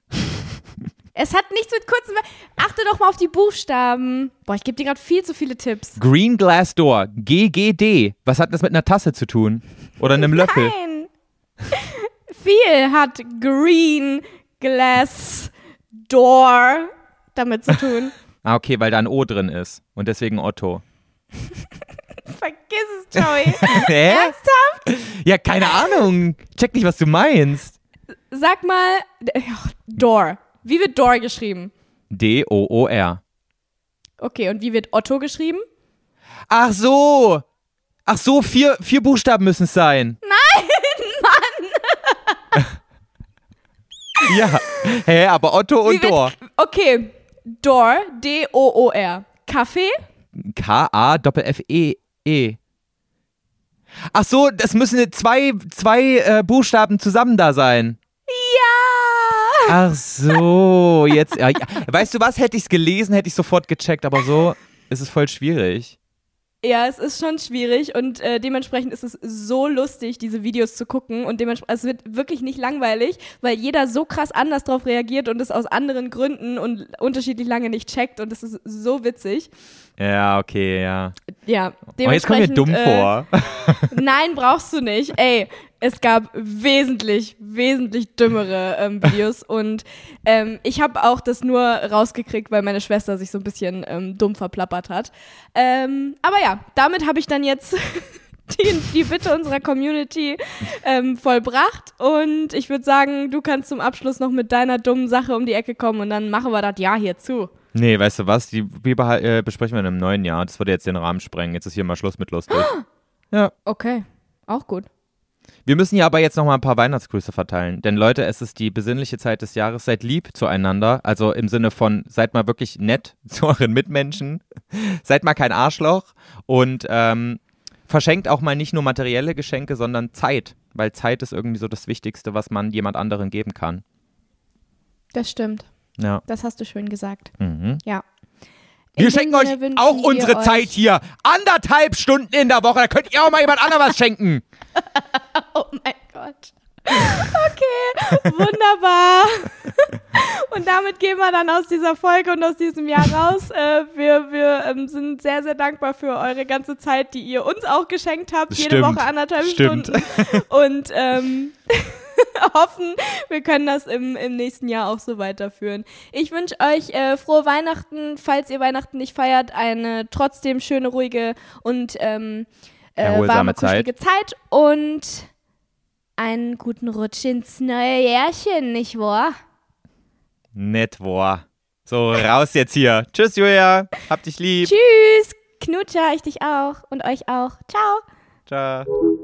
Es hat nichts mit kurzen. Achte doch mal auf die Buchstaben. Boah, ich gebe dir gerade viel zu viele Tipps. Green Glass Door. GGD. Was hat das mit einer Tasse zu tun? Oder einem Löffel? Nein. *laughs* viel hat Green Glass Door damit zu tun. *laughs* Ah, okay, weil da ein O drin ist. Und deswegen Otto. *laughs* Vergiss es, Joey. Hä? Ernsthaft? Ja, keine Ahnung. Check nicht, was du meinst. Sag mal, Door. Wie wird Door geschrieben? D-O-O-R. Okay, und wie wird Otto geschrieben? Ach so. Ach so, vier, vier Buchstaben müssen es sein. Nein, *laughs* Mann. *laughs* ja. Hä, aber Otto und wird- Dor. Okay, Door, D-O-O-R. Kaffee? K-A-F-F-E-E. E. Ach so, das müssen zwei, zwei äh, Buchstaben zusammen da sein. Ja! Ach so, jetzt. Ja. Weißt du was? Hätte ich es gelesen, hätte ich sofort gecheckt, aber so ist es voll schwierig. Ja, es ist schon schwierig und äh, dementsprechend ist es so lustig, diese Videos zu gucken und dementsprechend, es wird wirklich nicht langweilig, weil jeder so krass anders drauf reagiert und es aus anderen Gründen und unterschiedlich lange nicht checkt und es ist so witzig. Ja, okay, ja. Ja, Oh, jetzt mir dementsprechend, dumm äh, vor. *laughs* Nein, brauchst du nicht. Ey, es gab wesentlich, wesentlich dümmere ähm, Videos und ähm, ich habe auch das nur rausgekriegt, weil meine Schwester sich so ein bisschen ähm, dumm verplappert hat. Ähm, aber ja, damit habe ich dann jetzt *laughs* die, die Bitte unserer Community ähm, vollbracht und ich würde sagen, du kannst zum Abschluss noch mit deiner dummen Sache um die Ecke kommen und dann machen wir das Ja hier zu. Nee, weißt du was? Die, die äh, besprechen wir in einem neuen Jahr. Das würde jetzt den Rahmen sprengen. Jetzt ist hier mal Schluss mit lustig. *gasps* Ja. Okay, auch gut. Wir müssen ja aber jetzt noch mal ein paar Weihnachtsgrüße verteilen. Denn Leute, es ist die besinnliche Zeit des Jahres. Seid lieb zueinander. Also im Sinne von, seid mal wirklich nett *laughs* zu euren Mitmenschen. seid mal kein Arschloch. Und ähm, verschenkt auch mal nicht nur materielle Geschenke, sondern Zeit. Weil Zeit ist irgendwie so das Wichtigste, was man jemand anderen geben kann. Das stimmt. Ja. Das hast du schön gesagt. Mhm. Ja. Wir schenken euch auch unsere euch- Zeit hier. Anderthalb Stunden in der Woche. Da könnt ihr auch mal jemand anderem was schenken. *laughs* *laughs* Oh mein Gott. Okay, wunderbar. *laughs* Und damit gehen wir dann aus dieser Folge und aus diesem Jahr raus. Äh, wir wir ähm, sind sehr, sehr dankbar für eure ganze Zeit, die ihr uns auch geschenkt habt. Jede Stimmt. Woche anderthalb Stimmt. Stunden. Und ähm, *laughs* hoffen, wir können das im, im nächsten Jahr auch so weiterführen. Ich wünsche euch äh, frohe Weihnachten, falls ihr Weihnachten nicht feiert, eine trotzdem schöne, ruhige und ähm, äh, warme, Zeit. Zeit und einen guten Rutsch ins neue Jährchen, nicht wahr? Nett, boah. So, raus jetzt hier. Tschüss, Julia. Hab dich lieb. Tschüss, Knutscher, ich dich auch und euch auch. Ciao. Ciao.